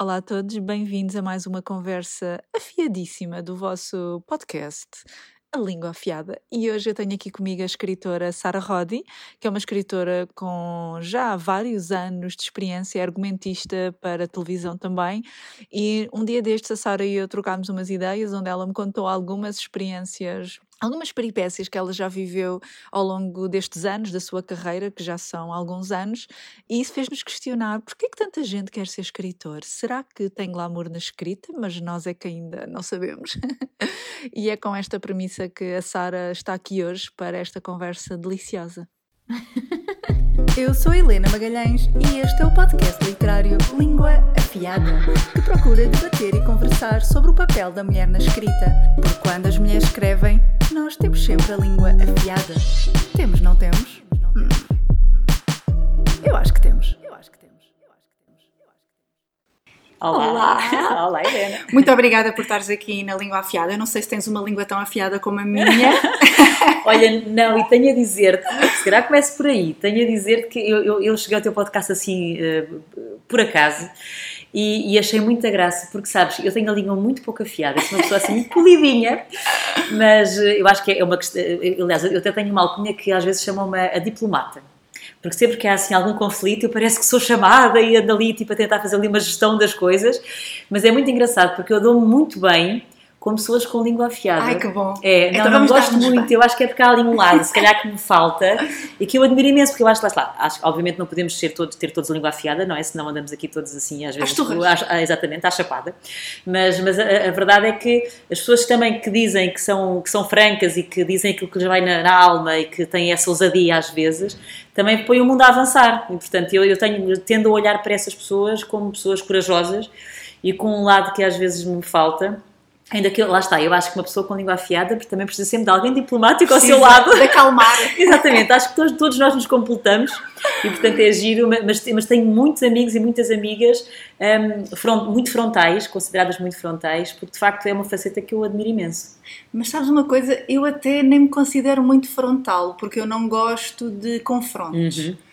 Olá a todos, bem-vindos a mais uma conversa afiadíssima do vosso podcast, A Língua Afiada. E hoje eu tenho aqui comigo a escritora Sara Roddy, que é uma escritora com já vários anos de experiência, é argumentista para televisão também. E um dia destes a Sara e eu trocámos umas ideias onde ela me contou algumas experiências algumas peripécias que ela já viveu ao longo destes anos da sua carreira, que já são alguns anos, e isso fez-nos questionar por que é que tanta gente quer ser escritor? Será que tem glamour na escrita, mas nós é que ainda não sabemos? e é com esta premissa que a Sara está aqui hoje para esta conversa deliciosa. Eu sou Helena Magalhães e este é o podcast literário Língua Afiada, que procura debater e conversar sobre o papel da mulher na escrita. Porque quando as mulheres escrevem, nós temos sempre a língua afiada. Temos, não temos? Hum. Eu acho que temos. Eu acho que temos. Olá. Olá. Olá, Helena. Muito obrigada por estares aqui na língua afiada. Eu não sei se tens uma língua tão afiada como a minha. Olha, não, e tenho a dizer-te, se calhar começo por aí, tenho a dizer que eu, eu, eu cheguei ao teu podcast assim, uh, por acaso, e, e, achei muita graça, porque sabes, eu tenho a língua muito pouco afiada, sou uma pessoa assim muito polidinha, mas eh, eu acho que é uma questão, eh, aliás, eu até tenho uma alcunha que às vezes chamam-me a diplomata. Porque sempre que há assim algum conflito, eu parece que sou chamada e ando ali tipo, a tentar fazer ali uma gestão das coisas. Mas é muito engraçado porque eu dou-me muito bem com pessoas com língua afiada. Ai, que bom. É, não, então não gosto muito, bem. eu acho que é porque há ali um lado, se calhar que me falta, e que eu admiro imenso, porque eu acho, lá está, acho, obviamente não podemos ser todos, ter todos a língua afiada, não é? Senão andamos aqui todos assim, às vezes. Às ah, exatamente, à chapada. Mas, mas a, a, verdade é que as pessoas também que dizem que são, que são francas e que dizem aquilo que lhes vai na, na alma e que têm essa ousadia às vezes, também põem o mundo a avançar. E, portanto, eu, eu tenho, tendo a olhar para essas pessoas como pessoas corajosas e com um lado que às vezes me falta Ainda que, lá está, eu acho que uma pessoa com língua afiada também precisa sempre de alguém diplomático ao seu lado. De acalmar. Exatamente, acho que todos, todos, nós nos completamos e, portanto, é giro, mas, mas tenho muitos amigos e muitas amigas um, front, muito frontais, consideradas muito frontais, porque de facto é uma faceta que eu admiro imenso. Mas sabes uma coisa, eu até nem me considero muito frontal, porque eu não gosto de confrontos. Uhum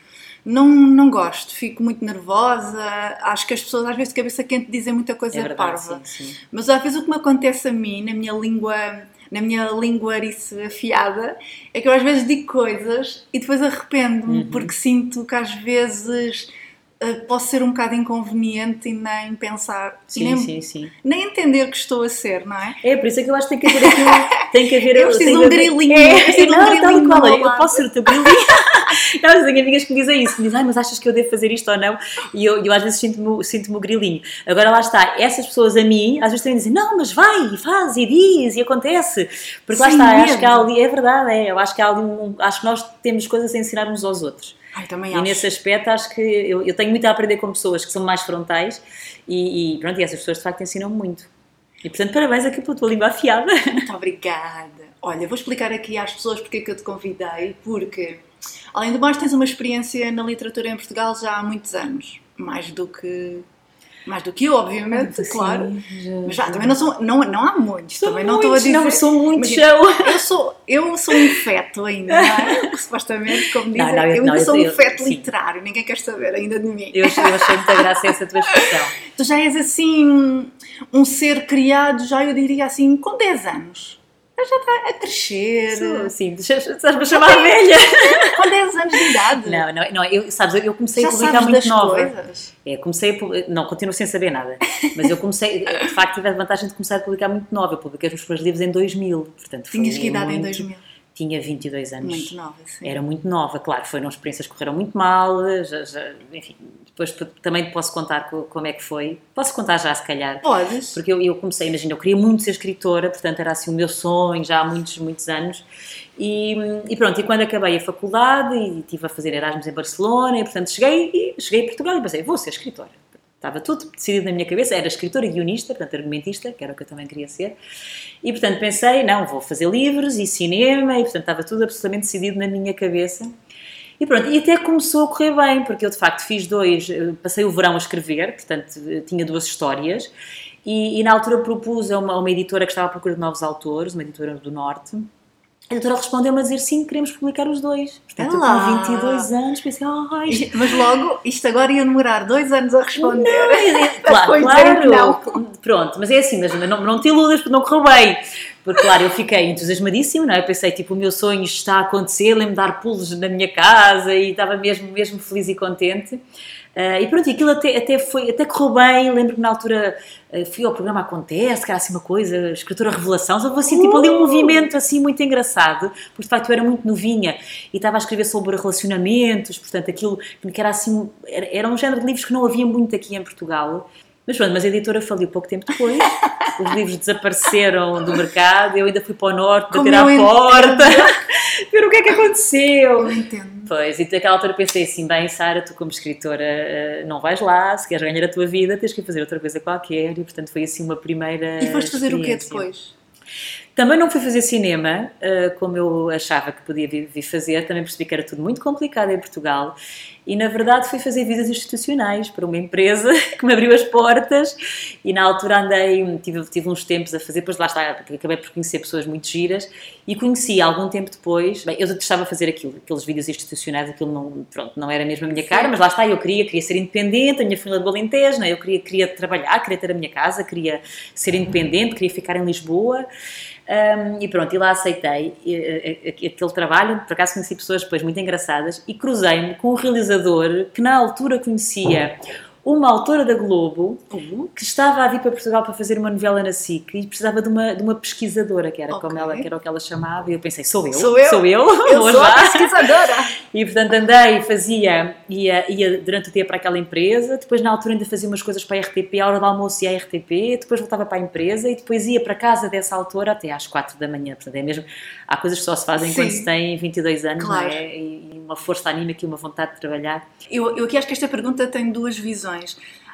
não, não gosto, fico muito nervosa. Acho que as pessoas, às vezes, de cabeça quente, dizem muita coisa é verdade, parva. Sim, sim. Mas às vezes o que me acontece a mim, na minha língua, na minha linguarice afiada, é que eu às vezes digo coisas e depois arrependo-me, uhum. porque sinto que às vezes uh, posso ser um bocado inconveniente e nem pensar, sim, nem, sim, sim. nem entender que estou a ser, não é? É, por isso é que eu acho que tem que haver aqui tem que haver. Eu preciso de um grilinho. É, eu preciso de um grilinho. Qual, eu posso ser o teu grilinho. Não, tenho amigas que me dizem isso, me dizem, mas achas que eu devo fazer isto ou não? E eu, eu às vezes sinto-me sinto o grilinho. Agora lá está, essas pessoas a mim, às vezes também dizem, não, mas vai, e faz, e diz, e acontece. Porque lá Sim, está, mesmo. acho que há ali, é verdade, é, eu acho que há ali um, acho que nós temos coisas a ensinar uns aos outros. Ai, e acho. nesse aspecto acho que eu, eu, tenho muito a aprender com pessoas que são mais frontais e, e pronto, e essas pessoas de facto ensinam muito. E portanto, parabéns aqui pela tua língua afiada. Muito obrigada. Olha, vou explicar aqui às pessoas porque é que eu te convidei, porque além do mais tens uma experiência na literatura em Portugal já há muitos anos, mais do que mais do que eu, obviamente, Sim, claro. Já, mas já, também não, sou, não, não há muitos, também não estou a dizer. Não, sou muito show. Eu sou, eu sou um feto ainda, não é? Supostamente, como dizem, não, não, eu, eu ainda sou eu, um feto literário, ninguém quer saber ainda de mim. Eu, eu achei muita graça essa tua expressão. Tu já és assim, um ser criado, já eu diria assim, com 10 anos já está a crescer. Sou, sim, estás-me a chamar velha. Com 10 anos de idade. Não, não, não eu, sabes, eu comecei já a publicar muito nova. Coisas. É, comecei a, não, continuo sem saber nada, mas eu comecei, de facto, tive a vantagem de começar a publicar muito nova. Eu publiquei os meus livros em 2000, portanto. Tinhas que idade muito, em 2000? Tinha 22 anos. Muito nova, sim. Era muito nova, claro, foram experiências que correram muito mal, já, já, enfim, depois também posso contar como é que foi. Posso contar já, se calhar. Podes. Porque eu, eu comecei, imagina, eu queria muito ser escritora, portanto era assim o meu sonho já há muitos, muitos anos. E, e pronto, e quando acabei a faculdade e estive a fazer Erasmus em Barcelona, e portanto cheguei, cheguei a Portugal e pensei, vou ser escritora. Estava tudo decidido na minha cabeça, era escritora e guionista, portanto argumentista, que era o que eu também queria ser. E portanto pensei, não, vou fazer livros e cinema, e portanto estava tudo absolutamente decidido na minha cabeça. E pronto, e até começou a correr bem, porque eu de facto fiz dois, eh, passei o verão a escrever, portanto eh, tinha duas histórias, e, e na altura propus a uma, uma, editora que estava à procura de novos autores, uma editora do Norte, A editora respondeu-me a dizer sim, queremos publicar os dois. Portanto, Olá. com 22 anos pensei, ai, Mas logo, isto agora ia demorar dois anos a responder. claro, Depois dizer que claro. Pronto, mas é assim, mas não, não te iludas porque não correu bem. Porque, claro, eu fiquei entusiasmadíssima, não é? Eu pensei, tipo, o meu sonho está a acontecer, lembro-me de dar pulos na minha casa e estava mesmo, mesmo feliz e contente. Ah, e pronto, aquilo até, até, foi, até correu bem. Lembro-me na altura ah, fui ao programa Acontece, que era assim uma coisa, escritora revelação. Só assim, tipo, ali um movimento assim muito engraçado, porque de facto eu era muito novinha e estava a escrever sobre relacionamentos, portanto, aquilo que era assim, era, era um género de livros que não havia muito aqui em Portugal. Mas pronto, mas a editora faliu pouco tempo depois, os livros desapareceram do mercado, eu ainda fui para o norte Como bater à eu porta, ver o que é que aconteceu. Eu entendo. Pois, e naquela altura pensei assim, bem, Sara, tu como escritora eh, não vais lá, se queres ganhar a tua vida tens que ir fazer outra coisa qualquer, e portanto foi assim uma primeira E foste fazer o quê depois? Também não fui fazer cinema, eh, como eu achava que podia vir, fazer, também percebi que era tudo muito complicado em Portugal. E na verdade fui fazer vidas institucionais para uma empresa que me abriu as portas. E na altura andei, tive, tive uns tempos a fazer, depois lá está, acabei por conhecer pessoas muito giras. E conheci algum tempo depois, bem, eu estava a fazer aquilo, aqueles vídeos institucionais, aquilo não, pronto, não era mesmo a minha cara, mas lá está, eu queria, queria ser independente, a minha família do Alentejo, não é? eu queria, queria trabalhar, queria ter a minha casa, queria ser independente, queria ficar em Lisboa. Um, e pronto, e lá aceitei aquele trabalho. Por acaso conheci pessoas depois muito engraçadas e cruzei-me com um realizador que na altura conhecia uma autora da Globo que estava a vir para Portugal para fazer uma novela na SIC e precisava de uma, de uma pesquisadora, que era, como Ok. ela, que era o que ela chamava, e eu pensei, sou eu, Sou eu. sou eu, Eu vou sou a já. pesquisadora! E portanto andei, fazia, ia, ia durante o dia para aquela empresa, depois na altura ainda fazia umas coisas para a RTP, à hora do almoço ia à RTP, depois voltava para a empresa e depois ia para casa dessa autora até às 4 da manhã. Portanto, é mesmo, há coisas que só se fazem Sim. quando se tem 22 anos, Claro. não é? E e uma força anímica e uma vontade de trabalhar. Eu, eu aqui acho que esta pergunta tem duas visões.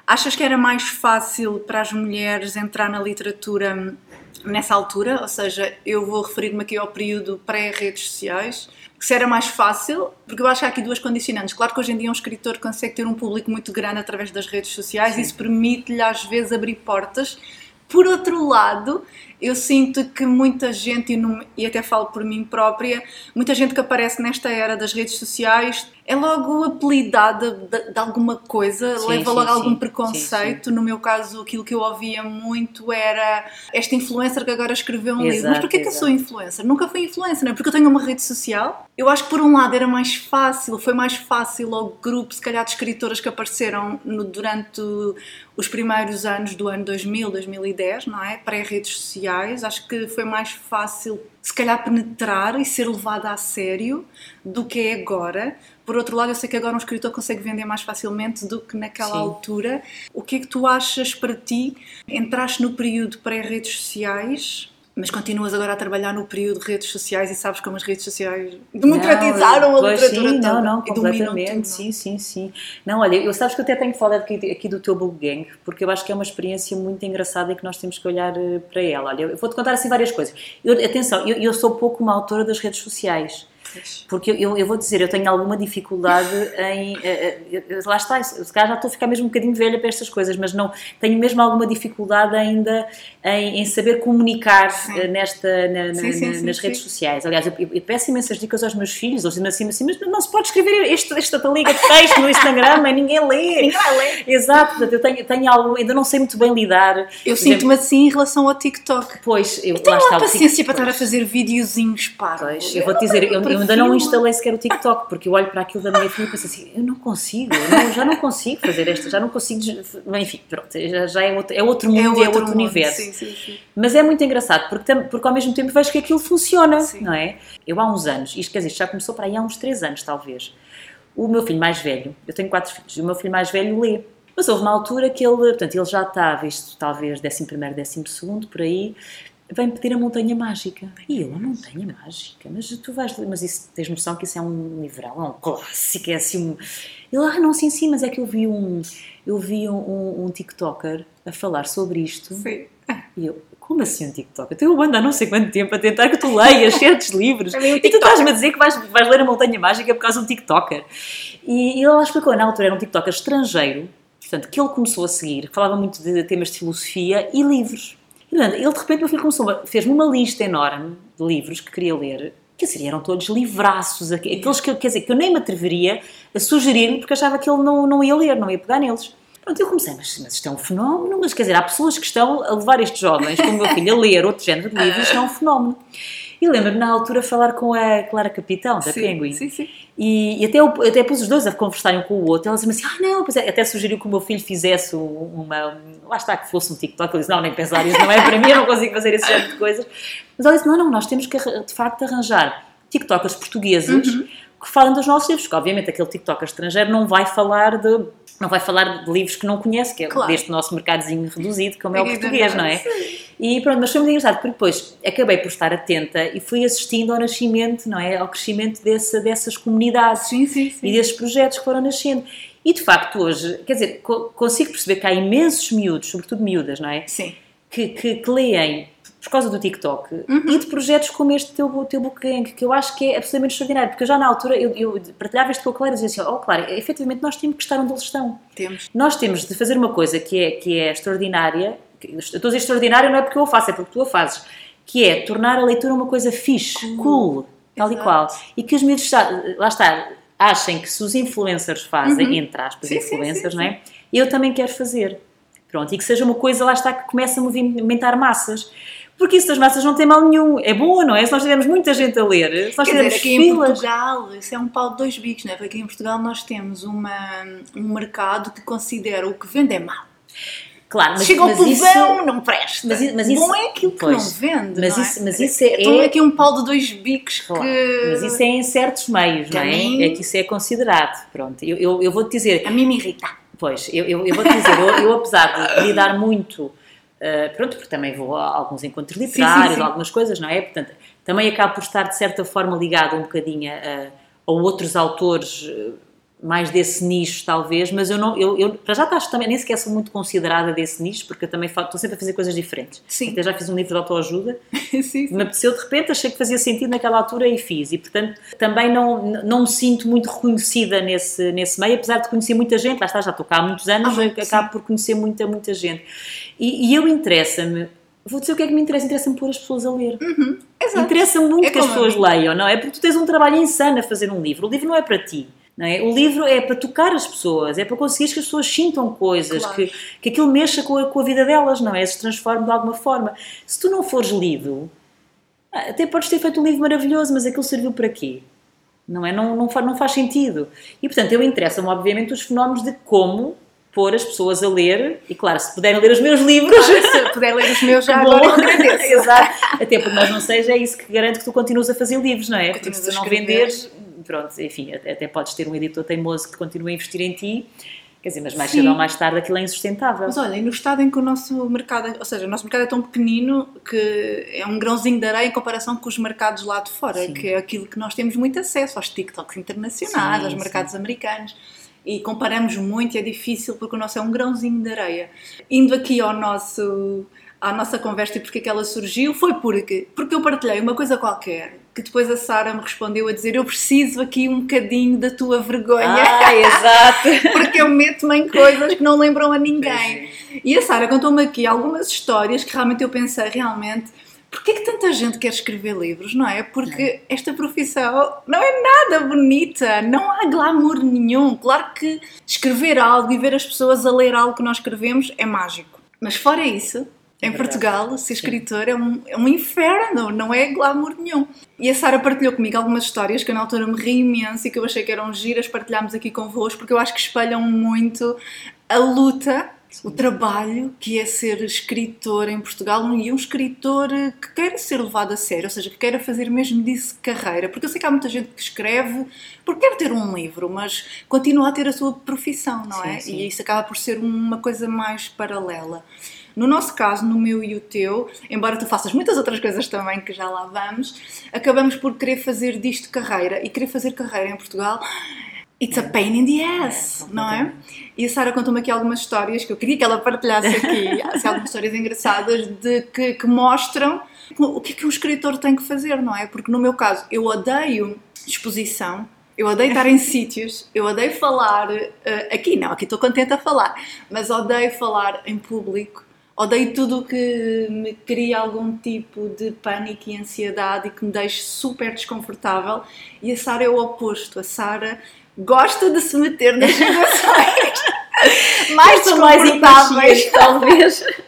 Achas que era mais fácil para as mulheres entrar na literatura nessa altura? Ou seja, eu vou referir-me aqui ao período pré-redes sociais. Que se era mais fácil, porque eu acho que há aqui duas condicionantes. Claro que hoje em dia um escritor consegue ter um público muito grande através das redes sociais e isso permite-lhe às vezes abrir portas. Por outro lado, eu sinto que muita gente, e, e até falo por mim própria, muita gente que aparece nesta era das redes sociais é logo apelidada de, de alguma coisa, Sim, leva sim, logo algum sim. preconceito. No meu caso, aquilo que eu ouvia muito era esta influencer que agora escreveu um livro. Mas Exato, porquê que eu exato. sou influencer? Nunca fui influencer, não é? Porque eu tenho uma rede social. Eu acho que por um lado era mais fácil, foi mais fácil ao grupo, se calhar, de escritoras que apareceram no- durante os primeiros anos do ano 2000, 2010, não é? Pré-redes sociais. Acho que foi mais fácil, se calhar, penetrar e ser levada a sério do que é agora. Por outro lado, eu sei que agora um escritor consegue vender mais facilmente do que naquela Sim. altura. O que é que tu achas para ti? Entraste no período pré-redes sociais, mas continuas agora a trabalhar no período de redes sociais e sabes como as redes sociais democratizaram Não, a literatura sim, toda. Não, não, e completamente, tudo. sim, sim, sim. Não, olha, eu sabes que eu até tenho falado aqui, aqui do teu book gang, porque eu acho que é uma experiência muito engraçada e que nós temos que olhar eh, para ela. Olha, eu vou-te contar assim várias coisas. Eu, atenção, eu, eu sou pouco uma autora das redes sociais. Porque eu, eu, vou dizer, eu tenho alguma dificuldade em. eh, eh, lá está, se calhar já estou a ficar mesmo um bocadinho velha para estas coisas, mas não. Tenho mesmo alguma dificuldade ainda em, em saber comunicar Sim. eh, nesta, na- Sim, sim, na- nas redes sociais. Aliás, eu, eu peço imensas dicas aos meus filhos, eles dizem assim, assim, mas não se pode escrever este, esta taliga de texto no Instagram e ninguém lê. Ninguém vai ler. Exato, portanto, eu tenho, tenho algo, ainda não sei muito bem lidar. Eu sinto-me assim em relação ao TikTok. Pois, eu, Tenho lá está paciência para TikTok. estar a fazer videozinhos parvos. Pois, eu vou te dizer, eu, eu ainda não instalei sequer o TikTok, porque eu olho para aquilo da minha filha e penso assim, eu não consigo, eu não- já não consigo fazer esta, já não consigo, enfim, pronto, já, já é, outro, é outro mundo, é outro, mundo. universo. Sim, sim, sim. Mas é muito engraçado, porque, porque ao mesmo tempo vejo que aquilo funciona, não é? Eu há uns anos, isto quer dizer, já começou para aí há uns 3 anos talvez, o meu filho mais velho, eu tenho quatro filhos, e o meu filho mais velho lê. Mas houve uma altura que ele, portanto, ele já estava, isto talvez 11 primeiro, 12 segundo, por aí, vem pedir a Montanha Mágica. E eu, a Montanha Mágica? Mas tu vais ler, mas isso, tens noção que isso é um livrão, é um clássico, é assim um... Ele, ah, não, sim, sim, mas é que eu vi um, eu vi um, um, um TikToker a falar sobre isto. Sim. E eu, como assim um TikTok? Então eu ando há não sei quanto tempo a tentar que tu leias certos livros e tu TikToker. estás-me a dizer que vais, vais ler a Montanha Mágica por causa de um TikToker. E, e ele lá explicou, na altura era um TikToker estrangeiro, portanto, que ele começou a seguir, que falava muito de temas de filosofia e livros. E, portanto, ele de repente, meu filho começou, fez-me uma lista enorme de livros que queria ler quer dizer, eram todos livraços, aqueles que, quer dizer, que eu nem me atreveria a sugerir-lhe porque achava que ele não, não ia ler, não ia pegar neles. Pronto, eu comecei, mas, mas isto é um fenómeno, mas quer dizer, há pessoas que estão a levar estes jovens, como meu filho, a ler outro género de livros, isto é um fenómeno. E lembro-me na altura falar com a Clara Capitão, da sim, Penguin. Sim, sim. E, e até, eu, até pus os dois a conversarem um com o outro. Ela dizia assim: Ah, não, pois é. até sugeriu que o meu filho fizesse uma. Lá está, que fosse um TikTok. Eu disse: Não, nem pensar isso, não é para mim, eu não consigo fazer esse género de coisas. Mas ela disse: Não, não, nós temos que de facto arranjar TikTokers portugueses uhum. que falam dos nossos livros. Porque, obviamente, aquele TikToker estrangeiro não vai falar de não vai falar de livros que não conhece, que é claro. deste nosso mercadozinho reduzido, como é o português, não é? E pronto, mas foi muito engraçado, porque depois acabei por estar atenta e fui assistindo ao nascimento, não é? Ao crescimento dessa, dessas comunidades sim, sim, sim. e desses projetos que foram nascendo. E de facto hoje, quer dizer, consigo perceber que há imensos miúdos, sobretudo miúdas, não é? Sim. Que, que, que leem por causa do TikTok uhum. e de projetos como este teu, teu Bookgang, que eu acho que é absolutamente extraordinário, porque eu já na altura eu, eu partilhava isto com a Clara e dizia assim, oh Clara, efetivamente nós temos que estar onde eles estão. Temos. Nós temos de fazer uma coisa que é, que é extraordinária, eu estou a dizer extraordinária não é porque eu a faço, é porque tu a fazes, que é tornar a leitura uma coisa fixe, cool, cool tal Exato. e qual. E que os miúdos, lá está, achem que se os influencers fazem, uhum. entre aspas, sim, influencers, sim, sim, não é? Eu também quero fazer. Pronto, e que seja uma coisa, lá está, que comece a movimentar massas. Porque isso das massas não tem mal nenhum. É boa, não é? Se nós tivermos muita gente a ler, se nós Quer tivermos dizer, aqui filas... em Portugal, isso é um pau de dois bicos, não é? Porque aqui em Portugal nós temos uma, um mercado que considera o que vende é mau. Claro, mas, Chega ao povão, isso, não presta. Mas, mas isso, Bom é aquilo que pois, não vende, mas não isso, é? Mas isso é... Então é aqui um pau de dois bicos claro, que... Mas isso é em certos meios, não é? É que isso é considerado. Pronto, eu, eu, eu vou-te dizer... A mim me irrita. Pois, eu, eu, eu vou-te dizer, eu, eu apesar de lidar muito Uh, pronto, porque também vou a alguns encontros literários, sim, sim, sim. algumas coisas, não é? Portanto, também acabo por estar de certa forma ligado um bocadinho a, a outros autores mais desse nicho, talvez, mas eu não, eu, eu para já estás também, nem sequer sou muito considerada desse nicho, porque eu também faço, estou sempre a fazer coisas diferentes. Sim. Até já fiz um livro de autoajuda, sim, sim. me apeteceu de repente, achei que fazia sentido naquela altura e fiz, e portanto também não, não me sinto muito reconhecida nesse, nesse meio, apesar de conhecer muita gente, lá está, já estou cá há muitos anos, ah, acabo sim. por conhecer muita, muita gente. E, e eu interessa-me Vou dizer o que é que me interessa, interessa-me pôr as pessoas a ler. Uhum, interessa-me muito é que as pessoas leiam, não é? Porque tu tens um trabalho insano a fazer um livro. O livro não é para ti. É? O livro é para tocar as pessoas, é para conseguir que as pessoas sintam coisas, claro. que, que aquilo mexa com a, com a vida delas, não é? Se transforme de alguma forma. Se tu não fores lido, até podes ter feito um livro maravilhoso, mas aquilo serviu para quê? Não é? Não, não, faz, não faz sentido. E, portanto, eu interessa-me, obviamente, os fenómenos de como pôr as pessoas a ler, e claro, se puderem ler os meus livros. Claro, se puderem ler os meus, já agora agradeço. Exato. Até porque nós não seja, é isso que garante que tu continuas a fazer livros, não é? Porque se tu não venderes, pronto, enfim, até podes ter um editor teimoso que continua a investir em ti, quer dizer, mas mais cedo ou mais tarde aquilo é insustentável. Mas olha, e no estado em que o nosso mercado, ou seja, o nosso mercado é tão pequenino que é um grãozinho de areia em comparação com os mercados lá de fora, sim. que é aquilo que nós temos muito acesso, aos TikToks internacionais, sim, aos mercados sim. americanos e comparamos muito e é difícil porque o nosso é um grãozinho de areia. Indo aqui ao nosso, à nossa conversa e porque é que ela surgiu, foi porque, porque eu partilhei uma coisa qualquer que depois a Sara me respondeu a dizer eu preciso aqui um bocadinho da tua vergonha. Ah, exato! porque eu meto-me em coisas que não lembram a ninguém. E a Sara contou-me aqui algumas histórias que realmente eu pensei realmente Porquê que tanta gente quer escrever livros, não é? Porque é. esta profissão não é nada bonita, não há glamour nenhum. Claro que escrever algo e ver as pessoas a ler algo que nós escrevemos é mágico. Mas fora isso, em é Portugal, ser escritor é um, é um inferno, não é glamour nenhum. E a Sara partilhou comigo algumas histórias que eu na altura me ri imenso e que eu achei que eram giras partilharmos aqui convosco, porque eu acho que espelham muito a luta o trabalho que é ser escritor em Portugal e um escritor que queira ser levado a sério, ou seja, que queira fazer mesmo disso carreira. Porque eu sei que há muita gente que escreve porque quer ter um livro, mas continua a ter a sua profissão, não é? Sim. E isso acaba por ser uma coisa mais paralela. No nosso caso, no meu e o teu, embora tu faças muitas outras coisas também que já lá vamos, acabamos por querer fazer disto carreira e querer fazer carreira em Portugal It's a pain in the ass, é, não é? E a Sara contou-me aqui algumas histórias que eu queria que ela partilhasse aqui, assim, algumas histórias engraçadas de que, que, mostram o que é que um escritor tem que fazer, não é? Porque no meu caso, eu odeio exposição, eu odeio estar em sítios, eu odeio falar, uh, aqui não, aqui estou contente a falar, mas odeio falar em público, Odeio tudo o que me cria algum tipo de pânico e ansiedade e que me deixe super desconfortável. E a Sara é o oposto. A Sara gosta de se meter nas situações mais desconfortáveis, talvez.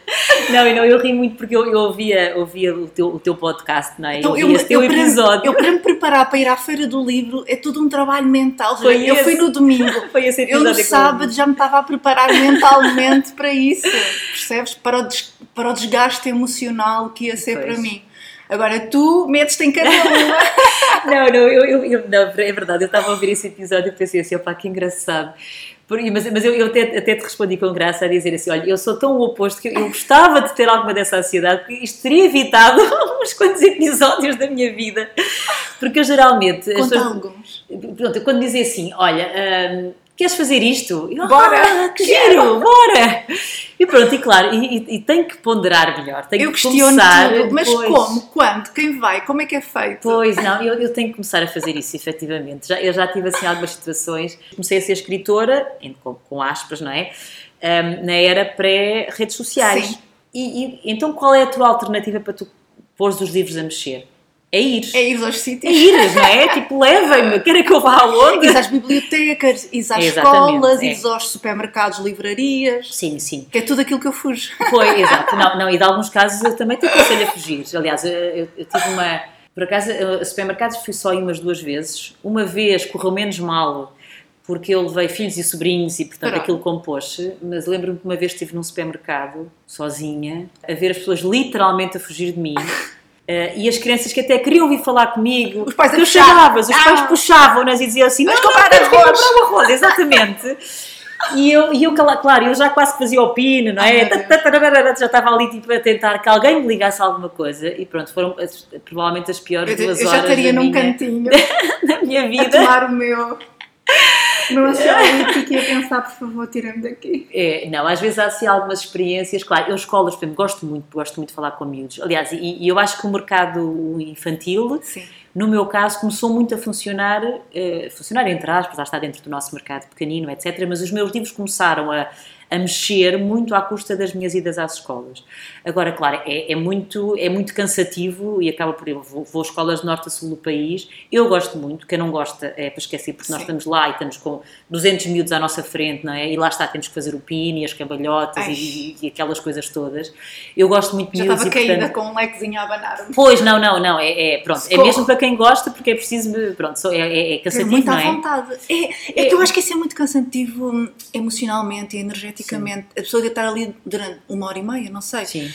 Não, não, eu ri muito porque eu, eu ouvia, ouvia o, teu, o teu podcast, não é? Então, eu, eu, eu, episódio. Para, eu, para me preparar para ir à Feira do Livro, é tudo um trabalho mental. Foi eu esse. fui no domingo. Foi esse eu no sábado já me estava a preparar mentalmente para isso, percebes? Para o, des, para o desgaste emocional que ia ser Pois. para mim. Agora tu metes-te em cada uma. Não, não, eu, eu, eu- não, é verdade, eu estava a ouvir esse episódio e pensei assim, opá, que engraçado. Mas mas eu, eu até, até te respondi com graça a dizer assim, olha, eu sou tão o oposto que eu, eu gostava de ter alguma dessa ansiedade, porque isto teria evitado uns quantos episódios da minha vida. Porque eu geralmente... Conta pessoas- alguns. Pronto, quando dizem assim, olha, hum, queres fazer isto? Eu, Bora! Ah, que giro, bora! E pronto, e claro, e, e, e tenho que ponderar melhor, tenho Eu que começar tudo, mas depois. como? Quando? Quem vai? Como é que é feito? Pois, não, eu, eu tenho que começar a fazer isso, efetivamente. Já, eu já tive, assim, algumas situações. Comecei a ser escritora, com, com aspas, não é? Ahm, na era pré-redes sociais. Sim. E, e- então qual é a tua alternativa para tu pôres os livros a mexer? É ir. É ir aos É sítios. ir, não é? Tipo, levem-me, querem que eu vá aonde? Ires às bibliotecas, ires às escolas, é. aos supermercados, livrarias. Sim, sim. Que é tudo aquilo que eu fujo. Foi, exato. Não, não, e de alguns casos eu também te aconselho a fugir. Aliás, eu, eu- eu tive uma. Por acaso, a supermercados fui só em umas duas vezes. Uma vez correu menos mal, porque eu levei filhos e sobrinhos e, portanto, Pronto. aquilo compôs-se. Mas lembro-me que uma vez estive num supermercado, sozinha, a ver as pessoas literalmente a fugir de mim. Eh, e as crianças que até queriam vir falar comigo, Os pais a que eu chamava-as, os pais Ah. puxavam-nas e diziam assim: Vais não, não, comprar ir arroz." comprar arroz, exatamente. E eu, e eu, claro, eu já quase fazia o pino, não é? Deus. Já estava ali tipo, a tentar que alguém me ligasse a alguma coisa e pronto, foram as- provavelmente as piores Eu, duas eu horas já estaria num minha, cantinho da minha a vida. tomar o meu. Não ansiolítico e a pensar, por favor, tirem-me daqui. É, não, às vezes há assim algumas experiências, claro, eu escolas, por exemplo, gosto muito, gosto muito de falar com miúdos. Aliás, e, e eu acho que o mercado infantil, Sim. no meu caso, começou muito a funcionar, eh, funcionar entre aspas, já está dentro do nosso mercado pequenino, etc. Mas os meus livros começaram a, a mexer muito à custa das minhas idas às escolas. Agora, claro, é, é muito, é muito cansativo e acaba por. Eu vou, vou a escolas de norte a sul do país. Eu gosto muito, quem não gosta é para esquecer, porque nós Sim. estamos lá e estamos com 200 miúdos à nossa frente, não é? E lá está, temos que fazer o pino e as cambalhotas e, e aquelas coisas todas. Eu gosto muito de Já miúdos estava e, caída portanto, com um lequezinho a abanar-me. Pois, não, não, não, é, é pronto, é Socorro. mesmo para quem gosta, porque é preciso, pronto, é, é, é cansativo, muito não à é? vontade. É, é que eu acho que isso é muito cansativo emocionalmente e energeticamente. A pessoa deve estar ali durante uma hora e meia, não sei. Sim.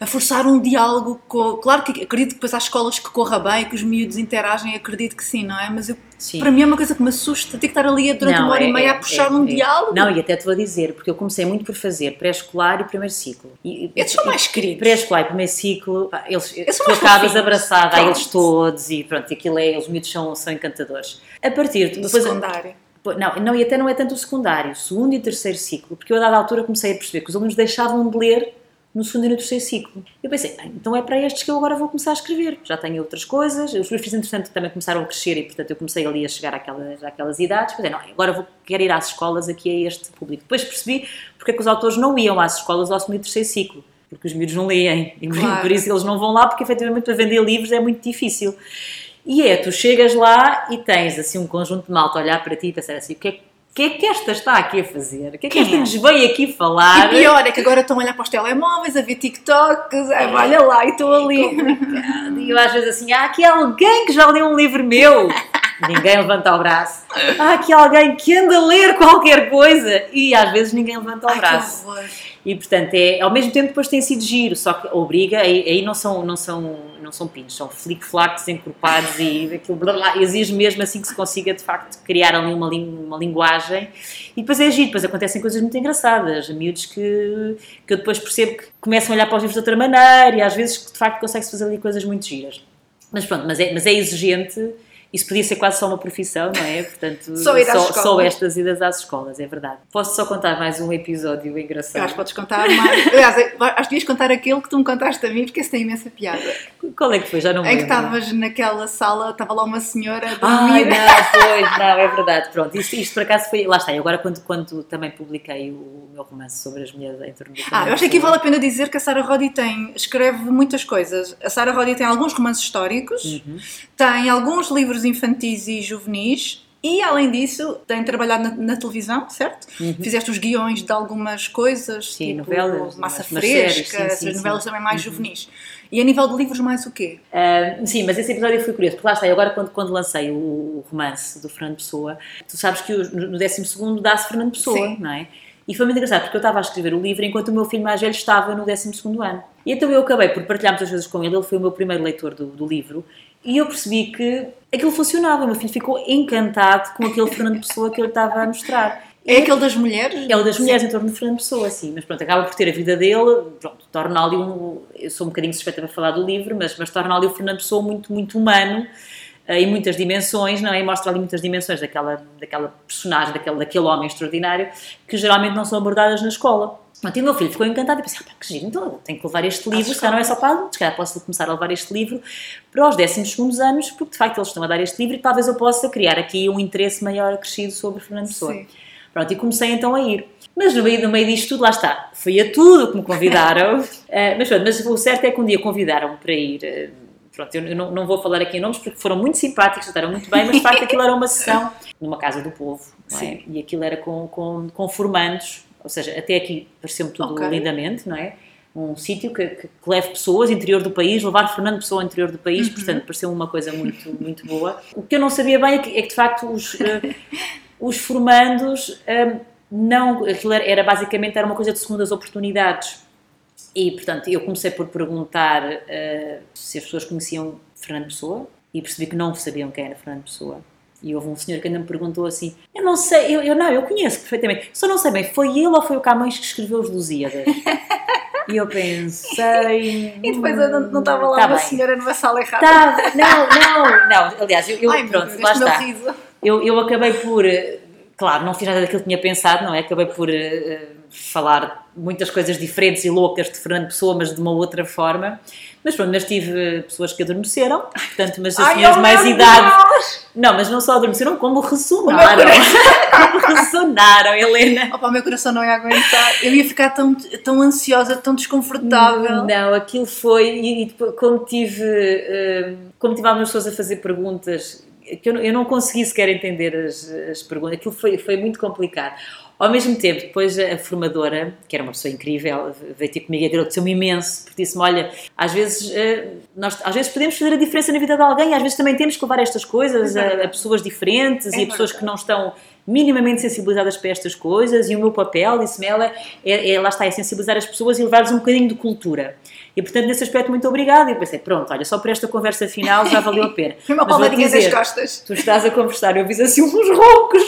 a forçar um diálogo com. Claro que acredito que depois há escolas que corra bem, que os miúdos interagem, acredito que sim, não é? Mas eu, Sim. para mim é uma coisa que me assusta, ter que estar ali durante Não, uma hora é- e meia é- a puxar é- um é. diálogo. Não, e até te vou dizer, porque eu comecei muito por fazer pré-escolar e primeiro ciclo. E, Esses são mais queridos. Pré-escolar e primeiro ciclo, pá, eles, Esses são tu acabas abraçada a eles todos e pronto, aquilo é, os miúdos são, são encantadores. A partir Do depois, secundário. Não, não, e até não é tanto o secundário, segundo e terceiro ciclo, porque eu a dada altura comecei a perceber que os alunos deixavam de ler no segundo e no terceiro ciclo. Eu pensei, "Ah, então é para estes que eu agora vou começar a escrever. Já tenho outras coisas, os meus filhos, entretanto, também começaram a crescer e, portanto, eu comecei ali a chegar àquelas, àquelas idades. Pensei, não, agora vou, quero ir às escolas aqui a este público. Depois percebi porque é que os autores não iam às escolas ao segundo e terceiro ciclo. Porque os miúdos não leem. E Claro. por isso eles não vão lá, porque efetivamente para vender livros é muito difícil. E é, tu chegas lá e tens assim um conjunto de malta a olhar para ti e pensar assim: o que é, o que é que esta está aqui a fazer? O que é que esta é? nos veio aqui falar? E pior é que agora estão a olhar para os telemóveis, a ver TikToks, é, olha lá, e estou ali. E eu às vezes assim: há aqui alguém que já leu um livro meu. Ninguém levanta o braço. Há aqui alguém que anda a ler qualquer coisa. E às vezes ninguém levanta o braço. E portanto, é, ao mesmo tempo depois tem sido giro, só que obriga, aí, aí não, são, não, são, não são pinos, são flic-flacs encorpados e aquilo blá, blá, exige mesmo assim que se consiga de facto criar ali uma, uma linguagem e depois é giro, depois acontecem coisas muito engraçadas, miúdos que, que eu depois percebo que começam a olhar para os livros de outra maneira e às vezes de facto consegue-se fazer ali coisas muito giras. Mas pronto, mas é, mas é exigente isso podia ser quase só uma profissão, não é? Portanto, Só só, só estas idas às escolas, é verdade. Posso só contar mais um episódio Eu engraçado? acho que podes contar mais. Aliás, acho que devias contar aquele que tu me contaste a mim, porque esse tem imensa piada. Qual é que foi? Já não me Em que lembro. estavas naquela sala, estava lá uma senhora a Ai, dormir. não, pois, não, é verdade. Pronto, isto, isto por acaso foi. Lá está, e agora quando, quando também publiquei o meu romance sobre as mulheres em torno do Ah, eu acho que aqui vale a pena dizer que a Sarah Roddy tem, escreve muitas coisas. A Sarah Roddy tem alguns romances históricos, Uhum. tem alguns livros infantis e juvenis. E, além disso, tem trabalhado na, na televisão, certo? Fizeste os guiões de algumas coisas, Uhum. Sim, tipo novelas, Massa umas séries, Fresca, sim, essas sim, novelas. Uhum. também mais juvenis. E a nível de livros, mais o quê? Ah, sim, mas esse episódio foi curioso, porque lá está, eu agora quando, quando lancei o, o romance do Fernando Pessoa, tu sabes que o- no 12 dá-se Fernando Pessoa, Sim. não é? E foi muito engraçado, porque eu estava a escrever o livro enquanto o meu filho mais velho estava no 12 ano. E então eu acabei por partilhar muitas coisas com ele, ele foi o meu primeiro leitor do, do livro, e eu percebi que aquilo funcionava, o meu filho ficou encantado com aquele Fernando Pessoa que ele estava a mostrar. É aquele das mulheres? É o das mulheres em torno de Fernando Pessoa, sim, mas pronto, acaba por ter a vida dele, pronto, torna ali um, eu sou um bocadinho suspeita para falar do livro, mas, mas torna ali o Fernando Pessoa muito, muito humano, eh, em muitas dimensões, não é? E mostra ali muitas dimensões daquela, daquela personagem, daquele, daquele homem extraordinário, que geralmente não são abordadas na escola. Pronto, e o meu filho ficou encantado e pensei, ah, pá, que giro, então tenho que levar este livro, se calhar não é só para adultos, se calhar posso começar a levar este livro para os 12 anos, porque de facto eles estão a dar este livro e talvez eu possa criar aqui um interesse maior acrescido sobre Fernando Pessoa. Sim. Pronto, e comecei então a ir. Mas no meio, no meio disto tudo, lá está, fui a tudo que me convidaram. Eh, mas pronto, mas o certo é que um dia convidaram-me para ir. eh, pronto, eu, não, não vou falar aqui em nomes porque foram muito simpáticos, trataram muito bem, mas de facto aquilo era uma sessão numa casa do povo. É? Sim. E aquilo era com, com, com formandos, ou seja, até aqui pareceu-me tudo Ok. lindamente, não é? Um sítio que, que, que leve pessoas, interior do país, levar Fernando Pessoa ao interior do país, Uhum. portanto, pareceu uma coisa muito, muito boa. O que eu não sabia bem é que, é que de facto, os, eh, os formandos, eh, não, aquilo era, era basicamente era uma coisa de segundas oportunidades. E, portanto, eu comecei por perguntar eh, se as pessoas conheciam Fernando Pessoa e percebi que não sabiam quem era Fernando Pessoa. E houve um senhor que ainda me perguntou assim: Eu não sei, eu, eu não, eu conheço perfeitamente, só não sei bem, foi ele ou foi o Camões que escreveu os Lusíadas? e eu pensei. E depois eu não, estava lá Tá uma bem. senhora numa sala errada. Estava, não, não, não. Aliás, eu, eu Ai, pronto, Deus, lá está. Eu, eu acabei por. Claro, não fiz nada daquilo que tinha pensado, não é? Acabei por eh, falar muitas coisas diferentes e loucas de Fernando Pessoa, mas de uma outra forma. Mas pronto, mas tive eh, pessoas que adormeceram, portanto, mas as de mais idade. Não, mas não só adormeceram, como ressonaram. como ressonaram, Helena. Opa, o meu coração não ia aguentar. Eu ia ficar tão, tão ansiosa, tão desconfortável. Não, aquilo foi. E, e como tive, como tive algumas pessoas a fazer perguntas que eu, não- eu não consegui sequer entender as, as perguntas, aquilo foi, foi muito complicado. Ao mesmo tempo, depois a formadora, que era uma pessoa incrível, veio ter comigo e agradeceu-me imenso, porque disse-me: Olha, às vezes, eh, nós, às vezes podemos fazer a diferença na vida de alguém, às vezes também temos que levar estas coisas a, a pessoas diferentes É e a pessoas que não estão minimamente sensibilizadas para estas coisas. E o meu papel, disse-me ela, é, é- lá está, é sensibilizar as pessoas e levar-lhes um bocadinho de cultura. E portanto, nesse aspecto, muito obrigada. E eu pensei: Pronto, olha, só por esta conversa final já valeu a pena. Foi uma palmadinha das costas. Tu estás a conversar, eu fiz assim uns roncos.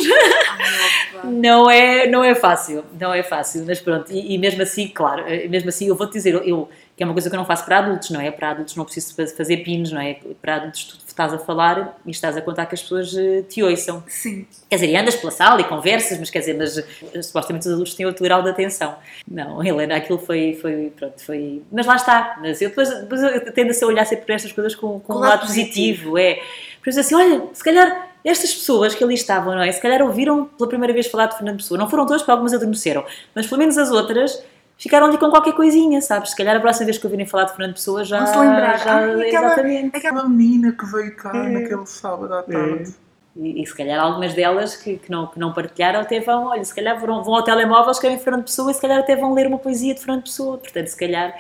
Não é, não é fácil, não é fácil, mas pronto, e, e mesmo assim, claro, eh, mesmo assim eu vou-te dizer, eu, eu- que é uma coisa que eu não faço para adultos, não é? Para adultos não preciso faz- fazer pinos, não é? Para adultos tu estás a falar e estás a contar que as pessoas eh, te ouçam. Sim. Quer dizer, e andas pela sala e conversas, mas quer dizer, mas eh, supostamente os adultos têm outro grau de atenção. Não, Helena, aquilo foi, foi, pronto, foi... Mas lá está, mas eu depois, depois eu tendo a olhar sempre para estas coisas com, com um lado lado positivo, é... Por isso assim, olha, se calhar estas pessoas que ali estavam, não é? Se calhar ouviram pela primeira vez falar de Fernando Pessoa. Não foram todas, porque algumas adormeceram, mas pelo menos as outras ficaram ali com qualquer coisinha, sabes? Se calhar a próxima vez que ouvirem falar de Fernando Pessoa já... Vão se lembrar. Já, Ai, aquela- Exatamente. Aquela menina que veio cá É. naquele sábado à tarde. E, e se calhar algumas delas que, que, não, que não partilharam até vão, olha, se calhar vão, vão ao telemóvel, escrevem Fernando Pessoa e se calhar até vão ler uma poesia de Fernando Pessoa. Portanto, se calhar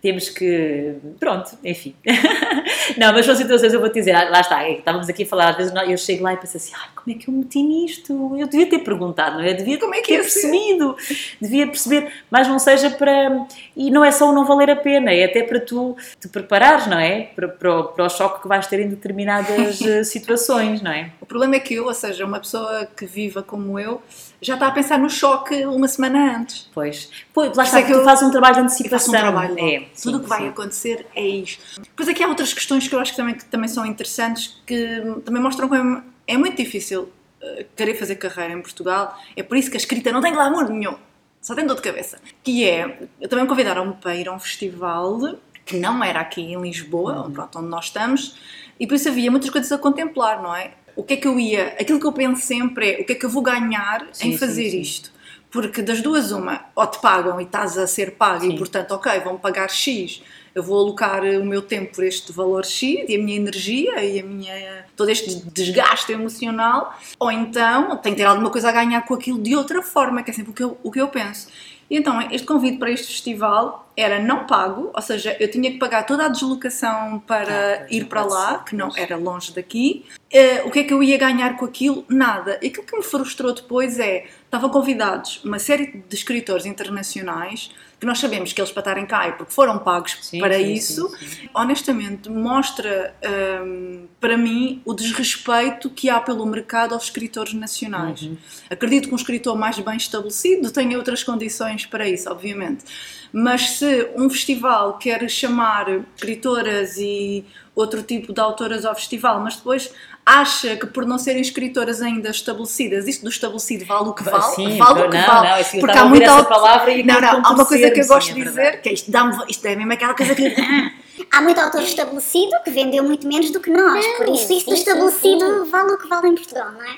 temos que. Pronto, enfim. não, mas são situações, eu vou te dizer, ah, lá está, é estávamos aqui a falar, às vezes eu chego lá e penso assim, ai, como é que eu meti nisto? Eu devia ter perguntado, não é? Eu devia Como é que ter é percebido, devia perceber, mas não seja para. E não é só o não valer a pena, é até para tu te preparares, não é? Para, para, o, para o choque que vais ter em determinadas eh, situações, não é? O problema é que eu, ou seja, uma pessoa que viva como eu, já está a pensar no choque uma semana antes. Pois, pois lá está, é que tu eu- fazes um trabalho de antecipação. um trabalho é, Tudo o sim, que vai sim. acontecer é isto. Depois aqui há outras questões que eu acho que também, que também são interessantes, que também mostram como é muito difícil eh, querer fazer carreira em Portugal. É por isso que a escrita não tem glamour nenhum. Só tem dor de cabeça. Que é, eu também me convidaram para ir a um festival que não era aqui em Lisboa, Uhum. pronto, onde nós estamos, e por isso havia muitas coisas a contemplar, não é? O que é que eu ia, aquilo que eu penso sempre é o que é que eu vou ganhar Sim, em fazer sim. isto. Porque das duas, uma, ou te pagam e estás a ser pago e portanto, ok, vão pagar X, eu vou alocar o meu tempo por este valor X e a minha energia e a minha, todo este desgaste emocional, ou então tenho que ter alguma coisa a ganhar com aquilo de outra forma, que é sempre o que eu, o que eu penso. E então, este convite para este festival era não pago, ou seja, eu tinha que pagar toda a deslocação para Ah, ir para lá, que não era longe daqui. Eh, o que é que eu ia ganhar com aquilo? Nada. E aquilo que me frustrou depois é, estavam convidados uma série de escritores internacionais, que nós sabemos que eles para estarem cá é porque foram pagos Sim, para sim, isso, sim, honestamente, mostra hum, para mim o desrespeito que há pelo mercado aos escritores nacionais. Uhum. Acredito que um escritor mais bem estabelecido tenha outras condições para isso, obviamente. Mas se um festival quer chamar escritoras e outro tipo de autoras ao festival, mas depois acha que por não serem escritoras ainda estabelecidas, isto do estabelecido vale o que vale, Sim, vale o que não, vale. não, assim, eu porque estava há muita palavra e Não, não, há uma coisa que eu gosto sim, de é dizer, verdade. que é isto, dá-me, isto é mesmo aquela coisa que... Há muito autor estabelecido que vendeu muito menos do que nós, por isso isso do estabelecido vale o que vale em Portugal, não é?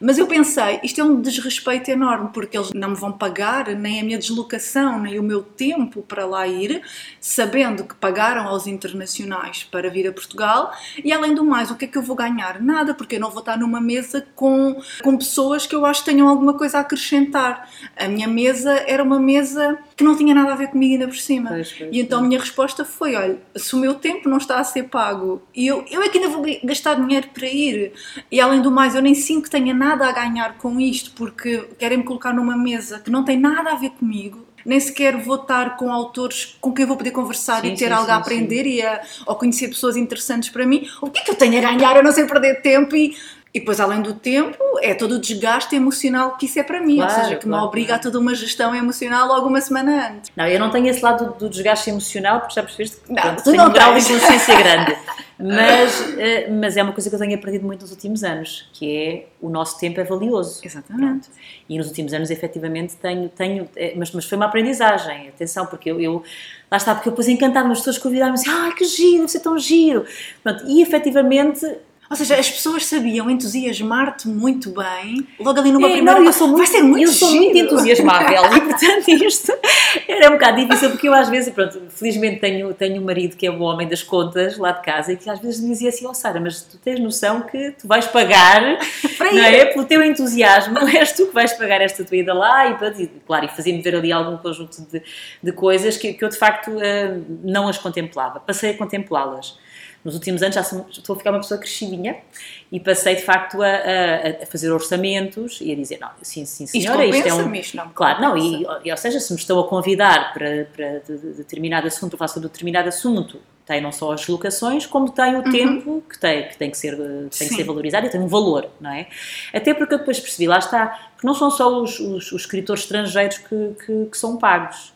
Mas eu pensei, isto é um desrespeito enorme, porque eles não me vão pagar nem a minha deslocação, nem o meu tempo para lá ir, sabendo que pagaram aos internacionais para vir a Portugal, e além do mais, o que é que eu vou ganhar? Nada, porque eu não vou estar numa mesa com, com pessoas que eu acho que tenham alguma coisa a acrescentar. A minha mesa era uma mesa que não tinha nada a ver comigo ainda por cima. Pois, pois, e então a minha resposta foi: olha, se o meu tempo não está a ser pago e eu, eu é que ainda vou gastar dinheiro para ir, e além do mais, eu nem sinto que tenha nada a ganhar com isto, porque querem me colocar numa mesa que não tem nada a ver comigo. Nem sequer vou estar com autores com quem vou poder conversar Sim, e ter sim, algo a sim, aprender e a, ou conhecer pessoas interessantes para mim. O que é que eu tenho a ganhar? Eu não sei perder tempo e, e depois, além do tempo, é todo o desgaste emocional que isso é para mim. Claro, ou seja, que me claro, obriga claro. a toda uma gestão emocional logo uma semana antes. Não, eu não tenho esse lado do, do desgaste emocional, porque já percebeste que Não, pronto, tenho não um grau de tens. inconsciência grande. Mas, eh, mas é uma coisa que eu tenho aprendido muito nos últimos anos, que é o nosso tempo é valioso. Exatamente. E nos últimos anos, efetivamente, tenho. tenho eh, mas, mas foi uma aprendizagem, atenção, porque eu. eu lá está, porque eu depois encantava as pessoas convidavam-me assim, ai que giro, deve ser tão giro. Pronto, e efetivamente Ou seja, as pessoas sabiam entusiasmar-te muito bem, logo ali numa É, primeira não, eu sou muito, Vai ser muito eu sou giro. muito entusiasmável e portanto isto era um bocado difícil porque eu às vezes, pronto, felizmente tenho, tenho um marido que é o homem das contas lá de casa e que às vezes me dizia assim, ó Sara, mas tu tens noção que tu vais pagar não é? pelo teu entusiasmo, és tu que vais pagar esta tua ida lá e, pronto, e, claro, e fazia-me ver ali algum conjunto de, de coisas que, que eu de facto eh, não as contemplava, passei a contemplá-las nos últimos anos já estou a ficar uma pessoa crescidinha e passei de facto a, a- a fazer orçamentos e a dizer, não, sim, sim Isto senhora, isto é um... isto não Claro, não, e, e, ou seja, se me estão a convidar para, para de- de- determinado assunto, eu faço sobre determinado assunto, tem não só as locações, como tem o tempo que tem que, tem que, ser, tem que Uhum. Ser valorizado e tem um valor, não é? Até porque eu depois percebi, lá está, porque não são só os, os- os escritores estrangeiros que, que- que são pagos.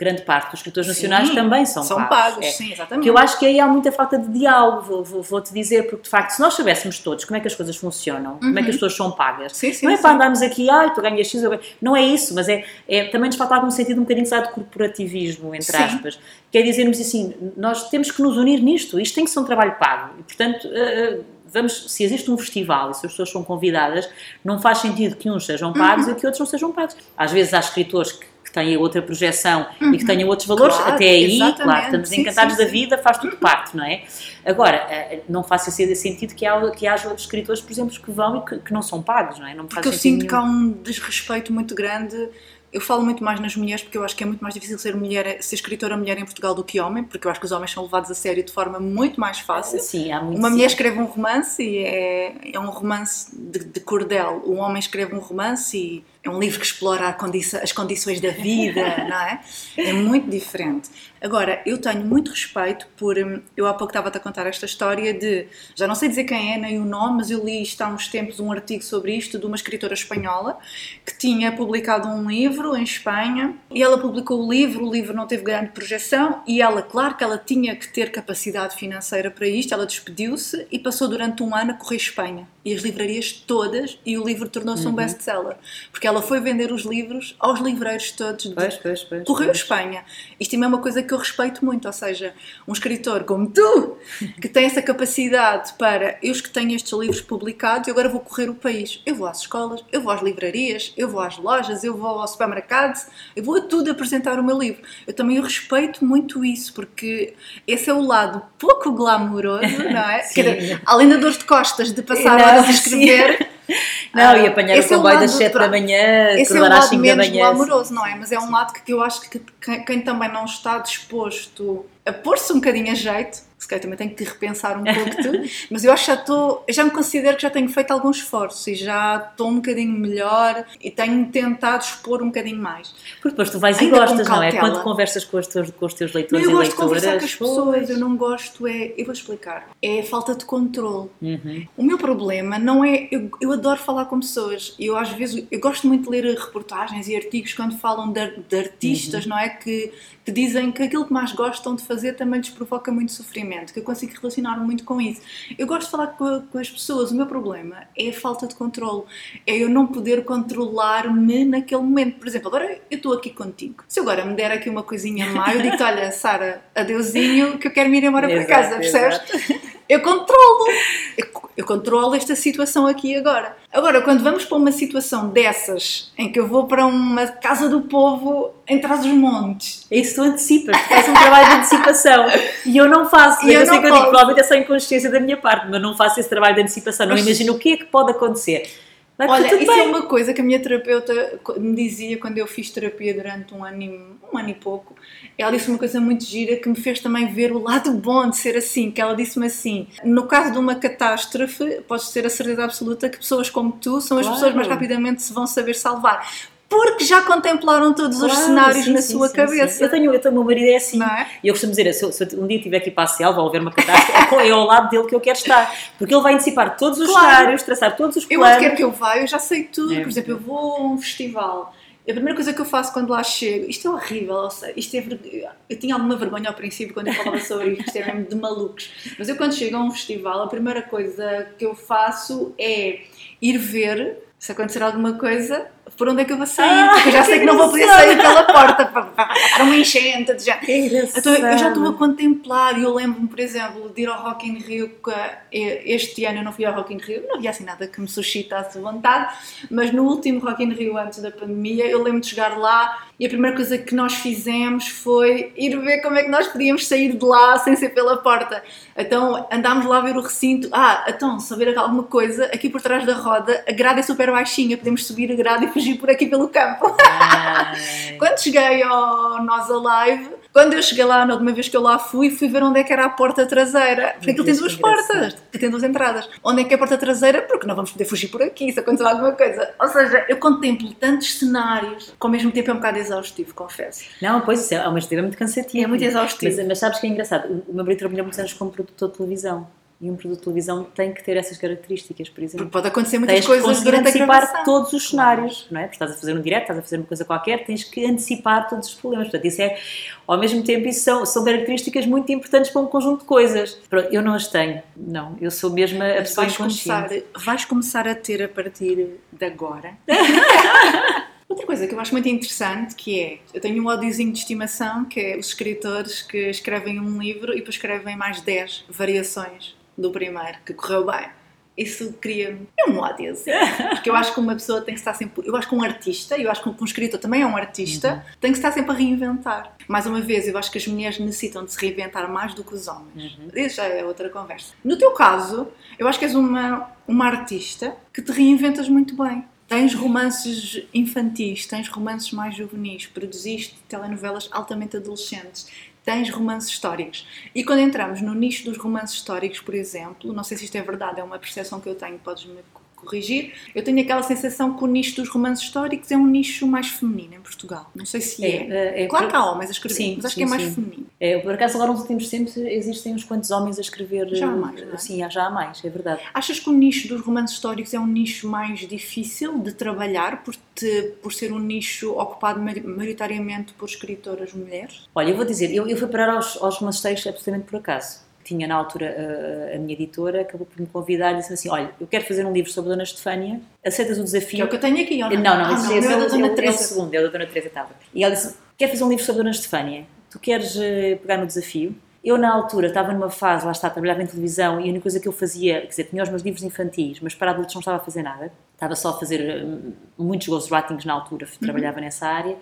Grande parte dos escritores nacionais Sim, também são, São pagos. pagos, É. sim, exatamente. Porque eu acho que aí há muita falta de diálogo, vou- vou- vou-te dizer, porque de facto, se nós soubéssemos todos como é que as coisas funcionam, como é que as pessoas são pagas, Uhum. Sim, sim, não é para andarmos aqui, ai, tu ganhas X, eu ganho-" não é isso, mas é, é também nos falta algum sentido um bocadinho de corporativismo, entre aspas, que é dizermos assim, nós temos que nos unir nisto, isto tem que ser um trabalho pago, e portanto. eh, eh, Vamos, se existe um festival e se as pessoas são convidadas, não faz sentido que uns sejam pagos Uhum. e que outros não sejam pagos. Às vezes há escritores que, que têm outra projeção e que tenham outros valores, Uhum. Claro, até aí, claro, estamos Sim, encantados sim, da vida, faz tudo parte, não é? Agora, eh, não faz sentido que, há, que haja outros escritores, por exemplo, que vão e que, que não são pagos, não é? Não Porque eu sentido sinto que há nenhum. um desrespeito muito grande eu falo muito mais nas mulheres porque eu acho que é muito mais difícil ser mulher, ser escritora mulher em Portugal do que homem, porque eu acho que os homens são levados a sério de forma muito mais fácil. Sim, há muito Uma sim. mulher escreve um romance e é, é um romance de, de cordel. Um homem escreve um romance e é um livro que explora condição- as condições da vida, não é? É muito diferente. Agora, eu tenho muito respeito por. hum, Eu há pouco estava-te a contar esta história de. Já não sei dizer quem é nem o nome, mas eu li isto há uns tempos um artigo sobre isto de uma escritora espanhola que tinha publicado um livro em Espanha e ela publicou o livro. O livro não teve grande projeção e ela, claro que ela tinha que ter capacidade financeira para isto, ela despediu-se e passou durante um ano a correr Espanha e as livrarias todas e o livro tornou-se Uhum. um best-seller porque ela foi vender os livros aos livreiros todos de Pois, pois, pois. correu. Espanha. Isto também é uma coisa que eu respeito muito, ou seja, um escritor como tu, que tem essa capacidade para eu que tenho estes livros publicados e agora vou correr o país. Eu vou às escolas, eu vou às livrarias, eu vou às lojas, eu vou ao supermercado, eu vou a tudo apresentar o meu livro. Eu também eu respeito muito isso, porque esse é o lado pouco glamouroso, não é? Sim. Quer dizer, além da dor de costas de passar Não, horas a sim. Não, e ah, apanhar o é comboio das lado- 7 da manhã, Esse é o às lado 5 da menos manhã. glamouroso, não é? Mas é um lado que eu acho que quem, quem também não está disposto a pôr-se um bocadinho a jeito, se calhar também tenho que repensar um pouco tudo, mas eu acho que já estou, eu já me considero que já tenho feito algum esforço e já estou um bocadinho melhor e tenho tentado expor um bocadinho mais. Porque depois tu vais e Ainda com gostas, não é? Quando conversas com os teus, com os teus Não, leitores eu e gosto de leitoras. conversar com as pessoas, pois. eu não gosto é, eu vou explicar, é a falta de controle. Uhum. O meu problema não é. Eu, eu adoro falar com pessoas. Eu, às vezes, eu gosto muito de ler reportagens e artigos quando falam de, de artistas, não é? Que, que dizem que aquilo que mais gostam de fazer também lhes provoca muito sofrimento, que eu consigo relacionar muito com isso. Eu gosto de falar com, com as pessoas. O meu problema é a falta de controle. É eu não poder controlar-me naquele momento. Por exemplo, agora eu estou aqui contigo. Se agora me der aqui uma coisinha má, eu digo-te: olha, Sara, adeusinho, que eu quero me ir embora para casa, percebes? Eu controlo. Eu, eu controlo esta situação aqui agora. Agora, quando vamos para uma situação dessas, em que eu vou para uma casa do povo em trás dos montes, É isso que tu antecipas, tu fazes um trabalho de antecipação. E eu não faço. E eu eu sei não que eu digo, provavelmente é só inconsciência da minha parte, mas não faço esse trabalho de antecipação. Não Mas- imagino o que é que pode acontecer. Correr Olha, isso bem. é uma coisa que a minha terapeuta me dizia quando eu fiz terapia durante um ano e, um ano e pouco. Ela disse uma coisa muito gira que me fez também ver o lado bom de ser assim. Que ela disse-me assim: no caso de uma catástrofe, podes ter a certeza absoluta que pessoas como tu são as Claro. pessoas mais rapidamente se vão saber salvar. Porque já contemplaram todos os Claro, cenários sim, na sim, sua sim, cabeça. Eu tenho, eu tenho, o meu marido é assim. É? E eu costumo dizer, se, eu- se eu um dia estiver aqui para a selva ou houver uma catástrofe, é, é ao lado dele que eu quero estar. Porque ele vai antecipar todos os Claro. cenários, traçar todos os Eu planos. onde quer que eu vá, eu já sei tudo. É, Por exemplo, eu vou a um festival. A primeira coisa que eu faço quando lá chego, isto é horrível, eu isto é eu tinha alguma vergonha ao princípio quando eu falava sobre isto, isto é mesmo de malucos. Mas eu quando chego a um festival, a primeira coisa que eu faço é ir ver se acontecer alguma coisa, por onde é que eu vou sair, Ah, porque eu já sei que que não vou poder sair pela porta para uma enchente engraçado. Então eu já estou a contemplar e eu lembro-me, por exemplo, de ir ao Rock in Rio, este ano eu não fui ao Rock in Rio, não havia assim nada que me suscitasse vontade, mas no último Rock in Rio antes da pandemia, eu lembro de chegar lá e a primeira coisa que nós fizemos foi ir ver como é que nós podíamos sair de lá sem ser pela porta. Então andámos lá a ver o recinto, ah, então, saber alguma coisa, aqui por trás da roda, a grade é super baixinha, podemos subir a grade e fugir por aqui pelo campo. Quando cheguei ao Nós Alive, quando eu cheguei lá, na última vez que eu lá fui, fui ver onde é que era a porta traseira. Porque aquilo tem duas portas, que tem duas entradas. Onde é que é a porta traseira? Porque não vamos poder fugir por aqui, se acontecer alguma coisa. Ou seja, eu contemplo tantos cenários, que ao mesmo tempo é um bocado exaustivo, confesso. Não, pois isso é, ao mesmo tempo é muito cansativo. É muito exaustivo. Mas, mas sabes que é engraçado? O- O meu marido trabalhou muitos anos como produtor de televisão. E um produtor de televisão tem que ter essas características, por exemplo. Porque pode acontecer muitas Tens que coisas conseguir durante a antecipar gravação. todos os cenários, não é? Porque estás a fazer um direto, estás a fazer uma coisa qualquer, tens que antecipar todos os problemas. Portanto, isso é, ao mesmo tempo, isso são, são características muito importantes para um conjunto de coisas. Pronto, eu não as tenho, não. Eu sou mesmo a pessoa Vais começar, vais começar a ter a partir de agora. Outra coisa que eu acho muito interessante que é, eu tenho um ódiozinho de estimação que é os escritores que escrevem um livro e depois escrevem mais 10 variações do primeiro, que correu bem. Isso cria-me um ódio, assim. porque eu acho que uma pessoa tem que estar sempre, eu acho que um artista, eu acho que um escritor também é um artista, tem que estar sempre a reinventar. Mais uma vez, eu acho que as mulheres necessitam de se reinventar mais do que os homens. Isso já é outra conversa. No teu caso, eu acho que és uma, uma artista que te reinventas muito bem. Tens romances infantis, tens romances mais juvenis, produziste telenovelas altamente adolescentes, tens romances históricos. E quando entramos no nicho dos romances históricos, por exemplo, não sei se isto é verdade, é uma percepção que eu tenho, podes-me corrigir, eu tenho aquela sensação que o nicho dos romances históricos é um nicho mais feminino em Portugal. Não sei se é. É, é, claro por- que há homens a escrever, Sim, mas acho sim, que é mais sim. feminino. É, por acaso, agora nos últimos tempos existem uns quantos homens a escrever. Já há mais, não é? Sim, já há mais, é verdade. Achas que o nicho dos romances históricos é um nicho mais difícil de trabalhar por, te- por ser um nicho ocupado maioritariamente por escritoras mulheres? Olha, eu vou dizer, eu, eu fui parar aos, aos romances históricos absolutamente por acaso. Tinha na altura a, a minha editora, acabou por me convidar e disse assim: Olha, eu quero fazer um livro sobre a Dona Estefânia, aceitas o desafio? Que é o que eu tenho aqui, ou não? Não, não, ah, esse, não, esse o é, o, é da Dona é o- é o segundo, é o da Dona Teresa estava. E ela disse: Quer fazer um livro sobre a Dona Estefânia? Tu queres eh, pegar no desafio? Eu, na altura, estava numa fase, lá está, trabalhava em televisão e a única coisa que eu fazia, quer dizer, tinha os meus livros infantis, mas para adultos não estava a fazer nada. Estava só a fazer hum, muitos ghostwritings na altura, trabalhava nessa área.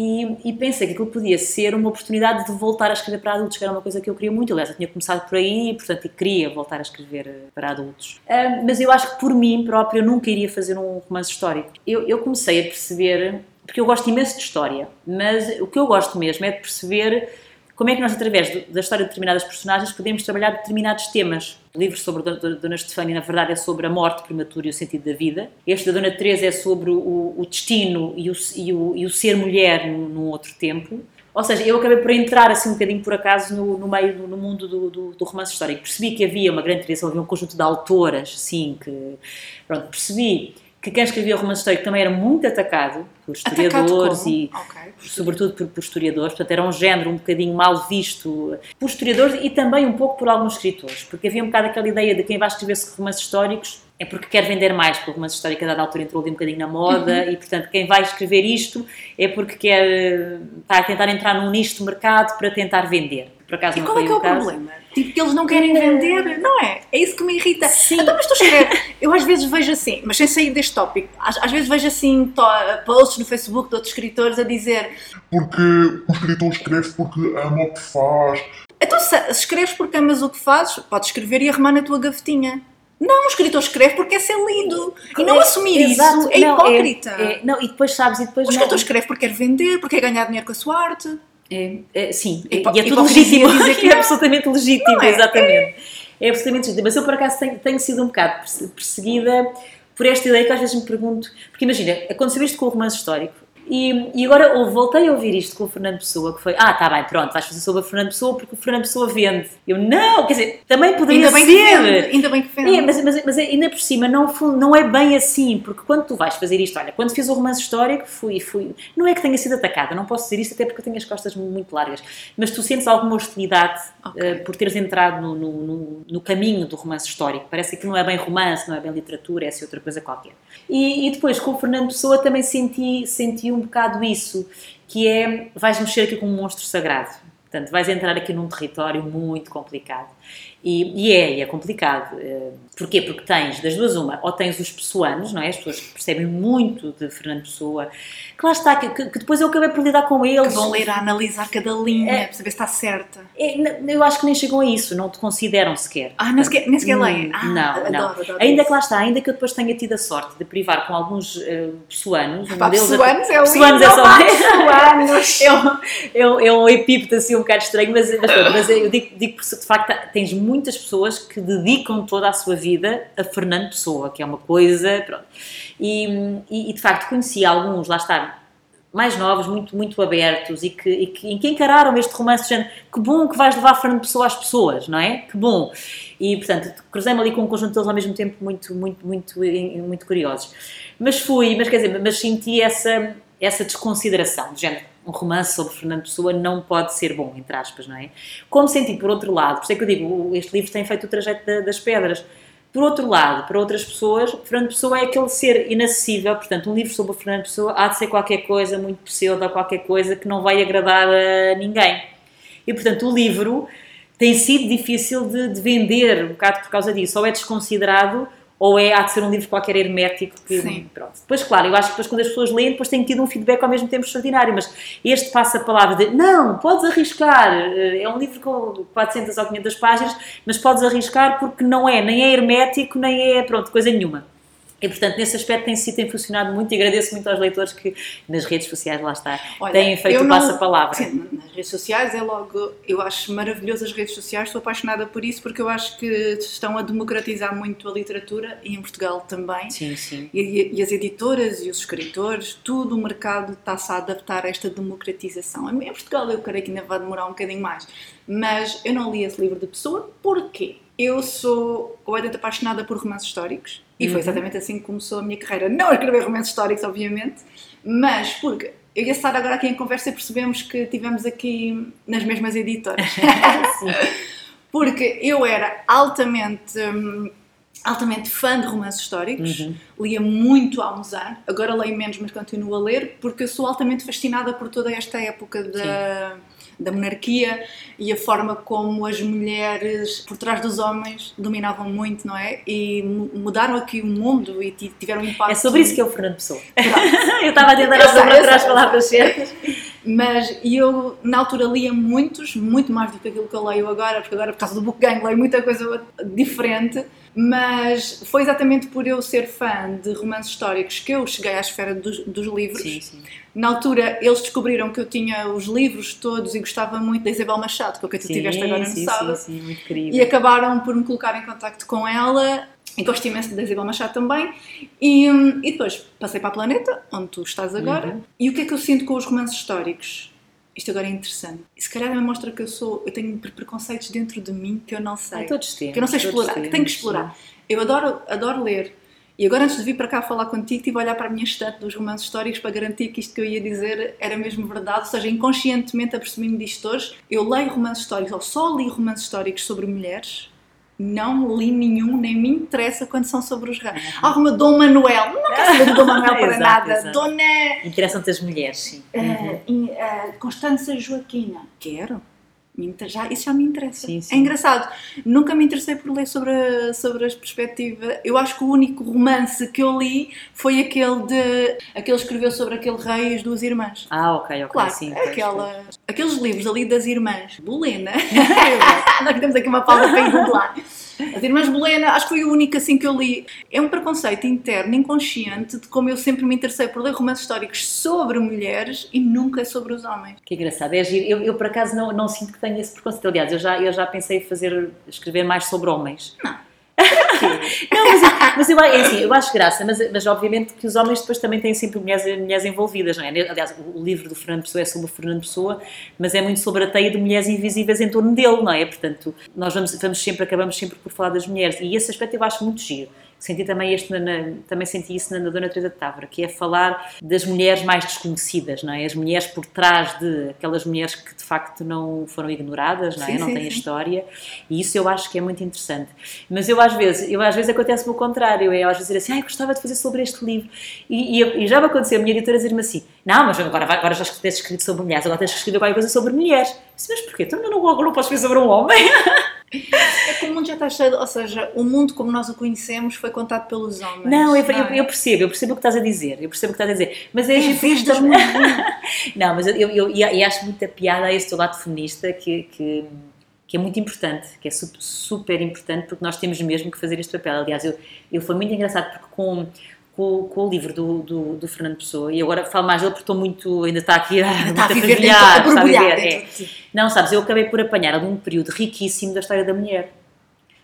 E, e pensei que aquilo podia ser uma oportunidade de voltar a escrever para adultos, que era uma coisa que eu queria muito. Aliás, eu tinha começado por aí e, portanto, queria voltar a escrever eh, para adultos. Ah, mas eu acho que por mim própria eu nunca iria fazer um romance histórico. Eu, eu comecei a perceber, porque eu gosto imenso de história, mas o que eu gosto mesmo é de perceber como é que nós, através da história de determinadas personagens, podemos trabalhar determinados temas. O livro sobre Dona- Estefânia, na verdade, é sobre a morte prematura e o sentido da vida. Este da Dona Teresa é sobre o, o destino e o, e, o, e o ser mulher num, num outro tempo. Ou seja, eu acabei por entrar assim um bocadinho por acaso no, no meio, no, no mundo do, do, do romance histórico. Percebi que havia uma grande tradição, havia um conjunto de autoras, sim, que... Pronto, percebi que quem escrevia romance histórico também era muito atacado por Atacado historiadores como? e Ok. sobretudo por, por historiadores, portanto era um género um bocadinho mal visto por historiadores e também um pouco por alguns escritores, porque havia um bocado aquela ideia de quem vai escrever romances históricos é porque quer vender mais, porque o romance histórico a dada altura entrou ali um bocadinho na moda Uhum. e portanto quem vai escrever isto é porque quer eh, está a tentar entrar num nicho de mercado para tentar vender. Por acaso E não qual foi é que é o caso. problema? Tipo, que eles não querem vender, não é? É isso que me irrita. Sim. Então, mas tu escreves, eu às vezes vejo assim, mas sem sair deste tópico, às, às vezes vejo assim to- posts no Facebook de outros escritores a dizer Porque o escritor escreve porque ama o que faz. então se, se escreves porque amas o que fazes, podes escrever e arrumar na tua gavetinha. Não, o escritor escreve porque quer ser lido. E não É, assumir exato, isso é não, hipócrita. é- não, e depois sabes, e depois O não- escritor escreve porque quer vender, porque quer ganhar dinheiro com a sua arte. É, é, sim, Hipo- e é tudo legítimo, dizer que é não. absolutamente legítimo, é? exatamente. É absolutamente legítimo. Mas eu, por acaso, tenho, tenho sido um bocado perse- perseguida por esta ideia que às vezes me pergunto. Porque imagina, aconteceu isto com o romance histórico. E, e agora eu voltei a ouvir isto com o Fernando Pessoa, que foi, ah, tá bem, pronto, vais fazer sobre o Fernando Pessoa porque o Fernando Pessoa vende. Eu, não, quer dizer, também poderia Ainda bem que ser. vende. Ainda bem que vende. É, mas, mas, mas ainda por cima não, não é bem assim, porque quando tu vais fazer isto, olha, quando fiz o romance histórico, fui, fui, não é que tenha sido atacada, não posso dizer isto até porque eu tenho as costas muito largas, mas tu sentes alguma hostilidade Ok. eh, por teres entrado no, no, no- no caminho do romance histórico. Parece que não é bem romance, não é bem literatura, é assim outra coisa qualquer. E, e depois com o Fernando Pessoa também senti, senti um bocado isso, que é, vais mexer aqui com um monstro sagrado. Portanto, vais entrar aqui num território muito complicado. E, e é, e é complicado. Eh, Porquê? Porque tens, das duas uma, ou tens os pessoanos, não é? As pessoas que percebem muito de Fernando Pessoa, que lá está, que, que- depois eu acabei por lidar com eles. Que vão ler a analisar cada linha É. para saber se está certa. É, eu acho que nem chegam a isso, não te consideram sequer. Ah, nem sequer, nem sequer leem. Ah, não, adoro, não. adoro Ainda isso. que lá está, ainda que eu depois tenha tido a sorte de privar com alguns uh, pessoanos, um Pá, deles pessoanos é o pessoanos é só pessoanos. um, é, um, epípeto assim um bocado estranho, mas, mas, mas eu digo, digo porque de facto tens muitas pessoas que dedicam toda a sua vida a Fernando Pessoa, que é uma coisa, pronto. E, e, e, de facto conheci alguns, lá está, mais novos, muito, muito abertos e que, e que, que encararam este romance género. Que bom que vais levar Fernando Pessoa às pessoas, não é? Que bom. E, portanto, cruzei-me ali com um conjunto deles ao mesmo tempo muito, muito, muito, muito curiosos. Mas fui, mas quer dizer, mas senti essa, essa desconsideração, de género, um romance sobre Fernando Pessoa não pode ser bom, entre aspas, não é? Como senti, por outro lado, por isso é que eu digo, este livro tem feito o trajeto da- das pedras. Por outro lado, para outras pessoas, Fernando Pessoa é aquele ser inacessível, portanto, um livro sobre o Fernando Pessoa há de ser qualquer coisa muito pseudo, qualquer coisa que não vai agradar a ninguém. E, portanto, o livro tem sido difícil de, de vender, um bocado por causa disso. Ou é desconsiderado, ou é, há de ser um livro qualquer hermético que, Sim. pronto. Depois, claro, eu acho que depois quando as pessoas leem, depois têm tido um feedback ao mesmo tempo extraordinário, mas este passa a palavra de, não, podes arriscar, eh, é um livro com 400 ou 500 páginas, mas podes arriscar porque não é, nem é hermético, nem é, pronto, coisa nenhuma. E, portanto, nesse aspecto tem sido, tem funcionado muito e agradeço muito aos leitores que nas redes sociais, lá está, Olha, têm feito o. Sim, nas redes sociais é logo. Eu acho maravilhoso as redes sociais, sou apaixonada por isso porque eu acho que estão a democratizar muito a literatura e em Portugal também. Sim, sim. E, e- as editoras e os escritores, tudo o mercado está-se a adaptar a esta democratização. Em Portugal eu creio que ainda vai demorar um bocadinho mais. Mas eu não li esse livro de pessoa, porquê? Eu sou completamente apaixonada por romances históricos e foi exatamente assim que começou a minha carreira. Não a escrever romances históricos, obviamente, mas porque eu ia estar agora aqui em conversa e percebemos que tivemos aqui nas mesmas editoras. Porque eu era altamente, hum, altamente fã de romances históricos, lia muito há uns anos, agora leio menos, mas continuo a ler, porque eu sou altamente fascinada por toda esta época da, da monarquia e a forma como as mulheres por trás dos homens dominavam muito, não é? E mu- mudaram aqui o mundo e ti- tiveram um impacto. É sobre isso que é o Fernando Pessoa. Eu estava a tentar sei, as palavras certas. Mas eu, na altura, lia muitos, muito mais do que aquilo que eu leio agora, porque agora, por causa do book gang, leio muita coisa diferente. Mas foi exatamente por eu ser fã de romances históricos que eu cheguei à esfera dos, dos livros. Sim, sim. Na altura, eles descobriram que eu tinha os livros todos e gostava muito da Isabel Machado, que é o que tu tiveste agora no sim, sábado. sim, sim, muito. E acabaram por me colocar em contacto com ela. E gosto imenso da Isabel Machado também. E, hum, e depois passei para a Planeta, onde tu estás agora. Uhum. E o que é que eu sinto com os romances históricos? Isto agora é interessante. E se calhar me mostra que eu sou, eu tenho pre- preconceitos dentro de mim que eu não sei. Ah, todos temos. que eu não sei explorar, que temos, tenho que explorar. Eu adoro, adoro ler. E agora, antes de vir para cá falar contigo, estive a olhar para a minha estante dos romances históricos para garantir que isto que eu ia dizer era mesmo verdade. Ou seja, inconscientemente apercebi-me disto hoje. Eu leio romances históricos, ou só li romances históricos sobre mulheres. Não li nenhum, nem me interessa quando são sobre os reis. Ah, uma Dom Manuel. Não quero saber de Dom Manuel para Exato, nada. exato. Dona Interessam-te as mulheres, sim. eh, in- eh, Constança Joaquina. Quero. Já, isso já me interessa. Sim, sim. É engraçado. Nunca me interessei por ler sobre a, sobre as perspectivas. Eu acho que o único romance que eu li foi aquele de. aquele que escreveu sobre aquele rei e as duas irmãs. Ah, ok, ok, Claro, sim. é aquela, aqueles livros ali das irmãs Bolena. Nós temos aqui uma pausa para googlar. As irmãs Bolena, acho que foi o único assim que eu li. É um preconceito interno, inconsciente, de como eu sempre me interessei por ler romances históricos sobre mulheres e nunca sobre os homens. Que engraçado, é giro. Eu, eu, por acaso não, não sinto que tenho esse preconceito. Aliás, eu já, eu já pensei em fazer, escrever mais sobre homens. Não. não, mas, eu- mas eu, é assim, eu acho graça, mas, mas obviamente que os homens depois também têm sempre mulheres, mulheres envolvidas, não é? Aliás, o livro do Fernando Pessoa é sobre o Fernando Pessoa, mas é muito sobre a teia de mulheres invisíveis em torno dele, não é? Portanto, nós vamos, vamos sempre, acabamos sempre por falar das mulheres e esse aspecto eu acho muito giro. Senti também, este na- também senti isso na, na Dona Teresa de Távora, que é falar das mulheres mais desconhecidas, não é? As mulheres por trás de aquelas mulheres que de facto não foram ignoradas, não é? Sim, não sim, têm sim. história e isso eu acho que é muito interessante. Mas eu às vezes, eu às vezes acontece-me o contrário, eu às vezes dizer assim, ai, gostava de fazer sobre este livro e, e, e já me aconteceu a minha editora dizer-me assim, não, mas agora, agora já tens escrito sobre mulheres, agora tens escrito qualquer coisa sobre mulheres. Eu disse, mas porquê? Então eu não, não posso escrever sobre um homem? É que o mundo já está cheio, ou seja, o mundo como nós o conhecemos foi contado pelos homens. Não, eu, não eu, é? eu percebo, eu percebo o que estás a dizer, eu percebo o que estás a dizer, mas é É vez. Não, mas eu, eu, eu- acho muita piada a esse teu lado feminista que, que, que é muito importante, que é su- super importante porque nós temos mesmo que fazer este papel. Aliás, eu, eu foi muito engraçado porque com, com, com o livro do, do, do Fernando Pessoa, e agora falo mais dele porque estou muito, ainda está aqui a, Está a muito viver fervilhar, a borbulhar é. de ti. Não, sabes, eu acabei por apanhar ali um período riquíssimo da história da mulher.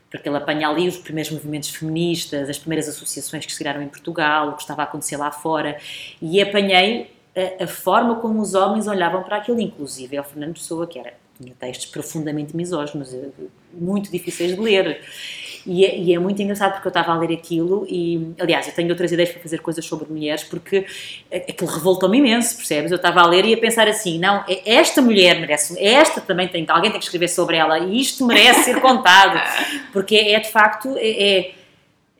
Porque ele apanha ali os primeiros movimentos feministas, as primeiras associações que se criaram em Portugal, o que estava a acontecer lá fora, e apanhei a, a forma como os homens olhavam para aquilo, inclusive é o Fernando Pessoa, que era, tinha textos profundamente misóginos, eh, muito difíceis de ler. E é, e é muito engraçado porque eu estava a ler aquilo e, aliás, eu tenho outras ideias para fazer coisas sobre mulheres porque aquilo revoltou-me imenso, percebes? Eu estava a ler e a pensar assim, não, é- esta mulher merece, esta também tem, alguém tem que escrever sobre ela e isto merece ser contado, porque é, de facto, é, é-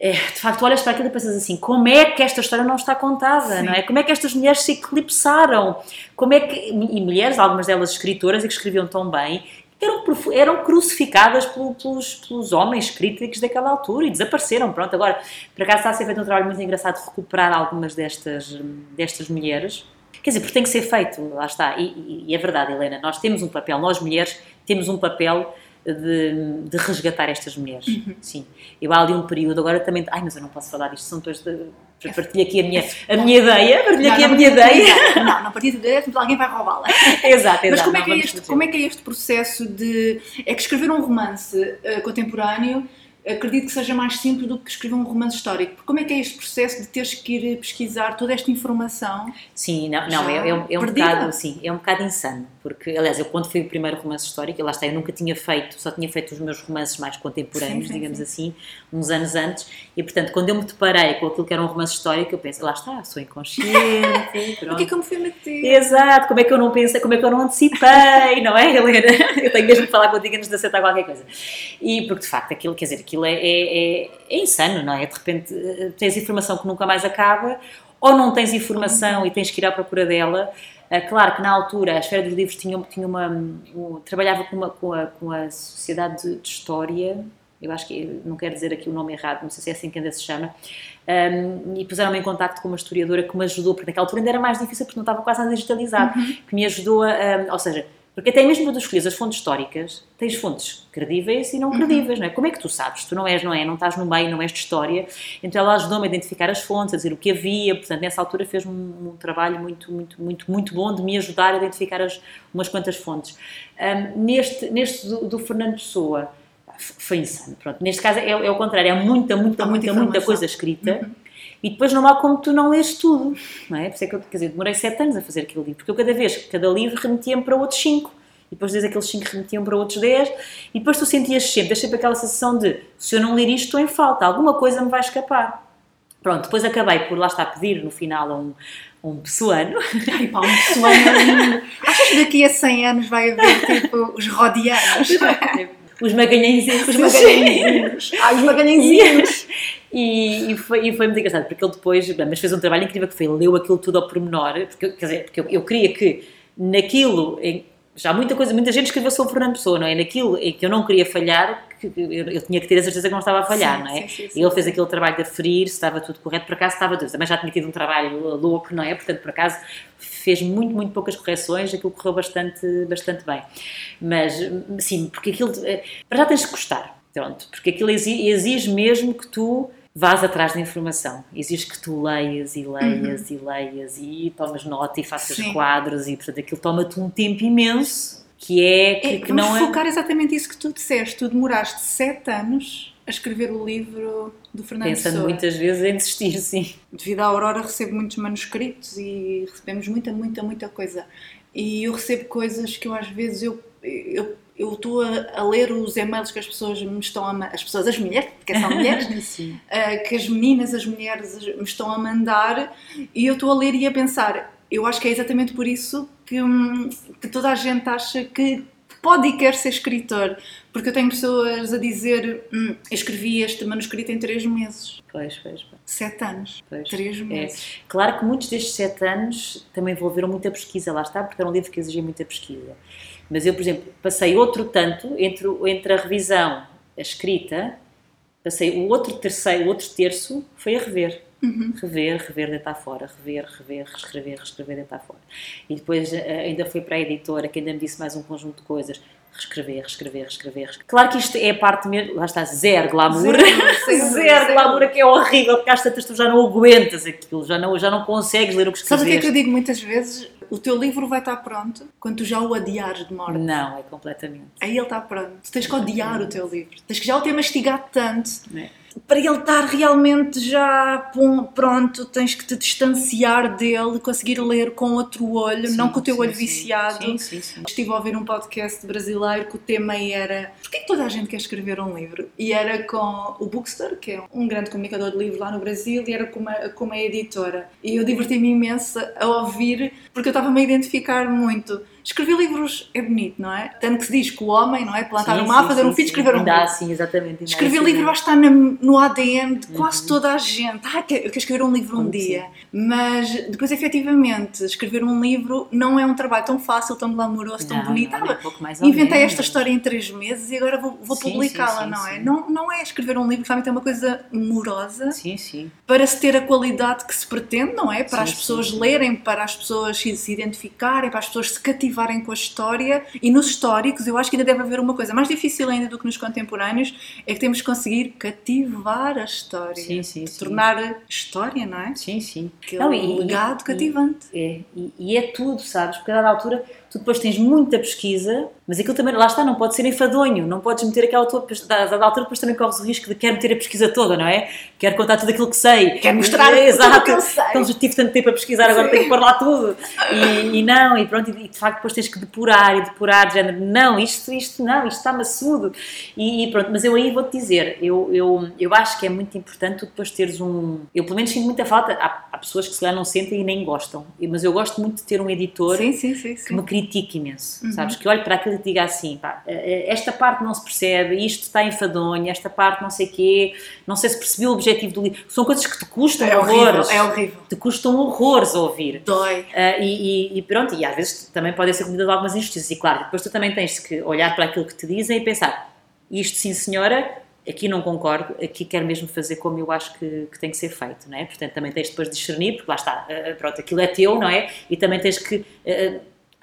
é, de facto, olhas para aquilo e pensas assim, como é que esta história não está contada, não é? Como é que estas mulheres se eclipsaram? Como é que, e mulheres, algumas delas escritoras e que escreviam tão bem, eram, eram crucificadas pelo- pelos, pelos homens críticos daquela altura e desapareceram. Pronto, agora, por acaso está a ser feito um trabalho muito engraçado de recuperar algumas destas, destas mulheres. Quer dizer, porque tem que ser feito, lá está. E, e- e é verdade, Helena, nós temos um papel, nós mulheres temos um papel de, de resgatar estas mulheres. Uhum. Sim. Eu há ali um período, agora também. Ai, mas eu não posso falar disto, são depois de. Partilho aqui a minha, a minha ideia, partilho aqui a minha ideia. Não, não partilho de ideia, porque alguém vai roubá-la. Exato, exato. Mas como é, não que é este, como é que é este processo de. É que escrever um romance eh, contemporâneo acredito que seja mais simples do que escrever um romance histórico. Como é que é este processo de teres que ir pesquisar toda esta informação? Sim, não, não é, é um, é um perdida? bocado, sim, é um bocado insano, porque, aliás, eu quando foi o primeiro romance histórico, lá está, eu nunca tinha feito, só tinha feito os meus romances mais contemporâneos, Sim, sim, digamos sim. assim, uns anos antes, e portanto, quando eu me deparei com aquilo que era um romance histórico, eu pensei, lá está, sou inconsciente, O que é que eu me fui meter? Exato, como é que eu não pensei, como é que eu não antecipei, não é, Helena? Eu tenho mesmo que falar contigo antes de aceitar qualquer coisa. E porque de facto aquilo, quer dizer, aquilo é, é, é, é insano, não é? De repente eh, tens informação que nunca mais acaba, ou não tens informação e tens que ir à procura dela. Ah, Claro que na altura a Esfera dos Livros tinha, tinha uma. um- trabalhava com, uma, com, a, com a Sociedade de, de História, eu acho que não quero dizer aqui o nome errado, não sei se é assim que ainda se chama, um, e puseram-me em contacto com uma historiadora que me ajudou, porque naquela altura ainda era mais difícil porque não estava quase nada digitalizado, que me ajudou a, um, ou seja, porque até mesmo quando escolhes as fontes históricas, tens fontes credíveis e não credíveis, não é? Como é que tu sabes? Tu não és, não é? Não estás no meio, não és de história. Então ela ajudou-me a identificar as fontes, a dizer o que havia, portanto nessa altura fez um, um trabalho muito, muito, muito, muito bom de me ajudar a identificar as, umas quantas fontes. Um, neste, neste do, do Fernando Pessoa, foi insano, pronto. Neste caso é, é o contrário, há muita, muita, muita muita, muita coisa escrita. E depois não há como tu não lês tudo, não é? Por isso é que eu, quer dizer, demorei sete anos a fazer aquele livro, porque eu cada vez, cada livro remetia-me para outros cinco, e depois desde aqueles cinco remetiam para outros dez, e depois tu sentias sempre, sempre aquela sensação de, se eu não ler isto estou em falta, alguma coisa me vai escapar. Pronto, depois acabei por lá estar a pedir no final a um, um pessoano, Ai pá, um sonho. Achas que daqui a 100 anos vai haver tipo os rodianos? Os magalhãezinhos, Os magalhãezinhos. Ai, os magalhãezinhos. E, e foi, e foi muito engraçado, porque ele depois, bem, mas fez um trabalho incrível que foi, leu aquilo tudo ao pormenor, porque, quer dizer, porque eu, eu queria que naquilo, em- já muita coisa, muita gente escreveu sobre Fernando Pessoa, não é? Naquilo em que eu não queria falhar, que eu, eu tinha que ter a certeza que não estava a falhar, Sim, não é? sim, sim, sim. E ele fez aquele trabalho de aferir se estava tudo correto, por acaso estava tudo, também já tinha tido um trabalho louco, não é? Portanto, por acaso fez muito, muito poucas correções, aquilo correu bastante, bastante bem. Mas, sim, porque aquilo, eh, para já tens que gostar, pronto, porque aquilo exige, exige mesmo que tu vás atrás da informação, exige que tu leias e leias e leias e tomas nota e faças Sim. quadros e, portanto, aquilo toma-te um tempo imenso, que é, que, É, que não é... focar exatamente isso que tu disseste. Tu demoraste 7 anos a escrever o livro do Fernando Pensando Pessoa. muitas vezes em desistir, sim. Devido à Aurora recebo muitos manuscritos e recebemos muita, muita, muita coisa. E eu recebo coisas que eu às vezes eu eu eu estou a, a ler os e-mails que as pessoas me estão a as pessoas, as mulheres, porque são mulheres, ah, que as meninas, as mulheres me estão a mandar e eu estou a ler e a pensar. Eu acho que é exatamente por isso que, hum, que toda a gente acha que pode e quer ser escritor. Porque eu tenho pessoas a dizer: hum, eu escrevi este manuscrito em três meses. Pois, pois, pois. Sete anos. Pois. Três É. meses. Claro que muitos destes sete anos também envolveram muita pesquisa, lá está, porque era um livro que exigia muita pesquisa. Mas eu, por exemplo, passei outro tanto entre, entre a revisão, a escrita, passei o outro terceiro, o outro terço foi a rever. Rever, rever, deitar fora, rever, rever, reescrever, reescrever, deitar fora. E depois eh, ainda foi para a editora que ainda me disse mais um conjunto de coisas. Reescrever, reescrever, reescrever. Claro que isto é a parte mesmo, lá está, zero glamour. Zero, zero, glamour, que é horrível, porque às tantas tu já não aguentas aquilo, já não, já não consegues ler o que Sabes o que é que eu digo muitas vezes? O teu livro vai estar pronto quando tu já o adiares de morte. Não, é completamente. Aí ele está pronto. Tu tens que odiar o teu livro. Tens que já o ter mastigado tanto. É. Para ele estar realmente já pronto, tens que te distanciar dele, conseguir ler com outro olho, não com o teu sim, olho sim. viciado. Sim, sim, sim. Estive a ouvir um podcast brasileiro que o tema era Porquê que toda a gente quer escrever um livro? E era com o Bookstore, que é um grande comunicador de livros lá no Brasil, e era com uma, com uma editora. E eu diverti-me imenso a ouvir, porque eu estava-me a identificar muito. Escrever livros é bonito, não é? Tanto que se diz que o homem, não é? Plantar Sim, um sim, fazer um filho, escrever um livro. sim, exatamente. Escrever esse livro momento. vai estar na- no ADN de Uhum. quase toda a gente. Ah, eu quero escrever um livro um dia. Mas depois, efetivamente, escrever um livro não é um trabalho tão fácil, tão glamouroso, tão Não, bonito. não, Ah, nem pouco Inventei menos. esta história em três meses e agora vou, vou publicá-la, não é? Não, não é escrever um livro, realmente é uma coisa morosa Sim, sim. para se ter a qualidade que se pretende, não é? Para as pessoas lerem, para as pessoas se identificarem, para as pessoas se cativarem com a história e nos históricos eu acho que ainda deve haver uma coisa mais difícil ainda do que nos contemporâneos, é que temos que conseguir cativar a história. Sim, sim, sim. Tornar história, não é? Sim, sim. Aquele Não, e, legado e, cativante. E, é, e, e, é tudo, sabes? Porque a dada altura tu depois tens muita pesquisa, mas aquilo também, lá está, não pode ser enfadonho, não podes meter aquela tua, a dada altura depois também corres o risco de quer meter a pesquisa toda, não é? Quero contar tudo aquilo que sei. Quero mostrar é, exato. tudo sei. Então já tive tanto tempo a pesquisar, agora tenho que pôr lá tudo. E, e não, e pronto, e de facto depois tens que depurar e depurar, de género, não, isto, isto não, isto está maçudo. E, e pronto, mas eu aí vou-te dizer, eu, eu, eu acho que é muito importante tu depois teres um... Eu pelo menos sinto muita falta, há, há pessoas que se lá não sentem e nem gostam, mas eu gosto muito de ter um editor sim, sim, sim, que me critique imenso uhum. sabes? Que olhe para aquilo e diga assim, pá, eh, eh, esta parte não se percebe, isto está enfadonho, esta parte não sei quê, não sei se percebi o objetivo do livro. São coisas que te custam é horrores. Horrível, é horrível. Te custam horrores a ouvir. Dói. Uh, e, e, e, pronto, e às vezes também podem ser comidas de algumas injustiças. E claro, depois tu também tens que olhar para aquilo que te dizem e pensar, isto sim senhora, aqui não concordo, aqui quero mesmo fazer como eu acho que, que tem que ser feito, não é? Portanto, também tens depois de discernir, porque lá está, pronto, aquilo é teu, não é? E também tens que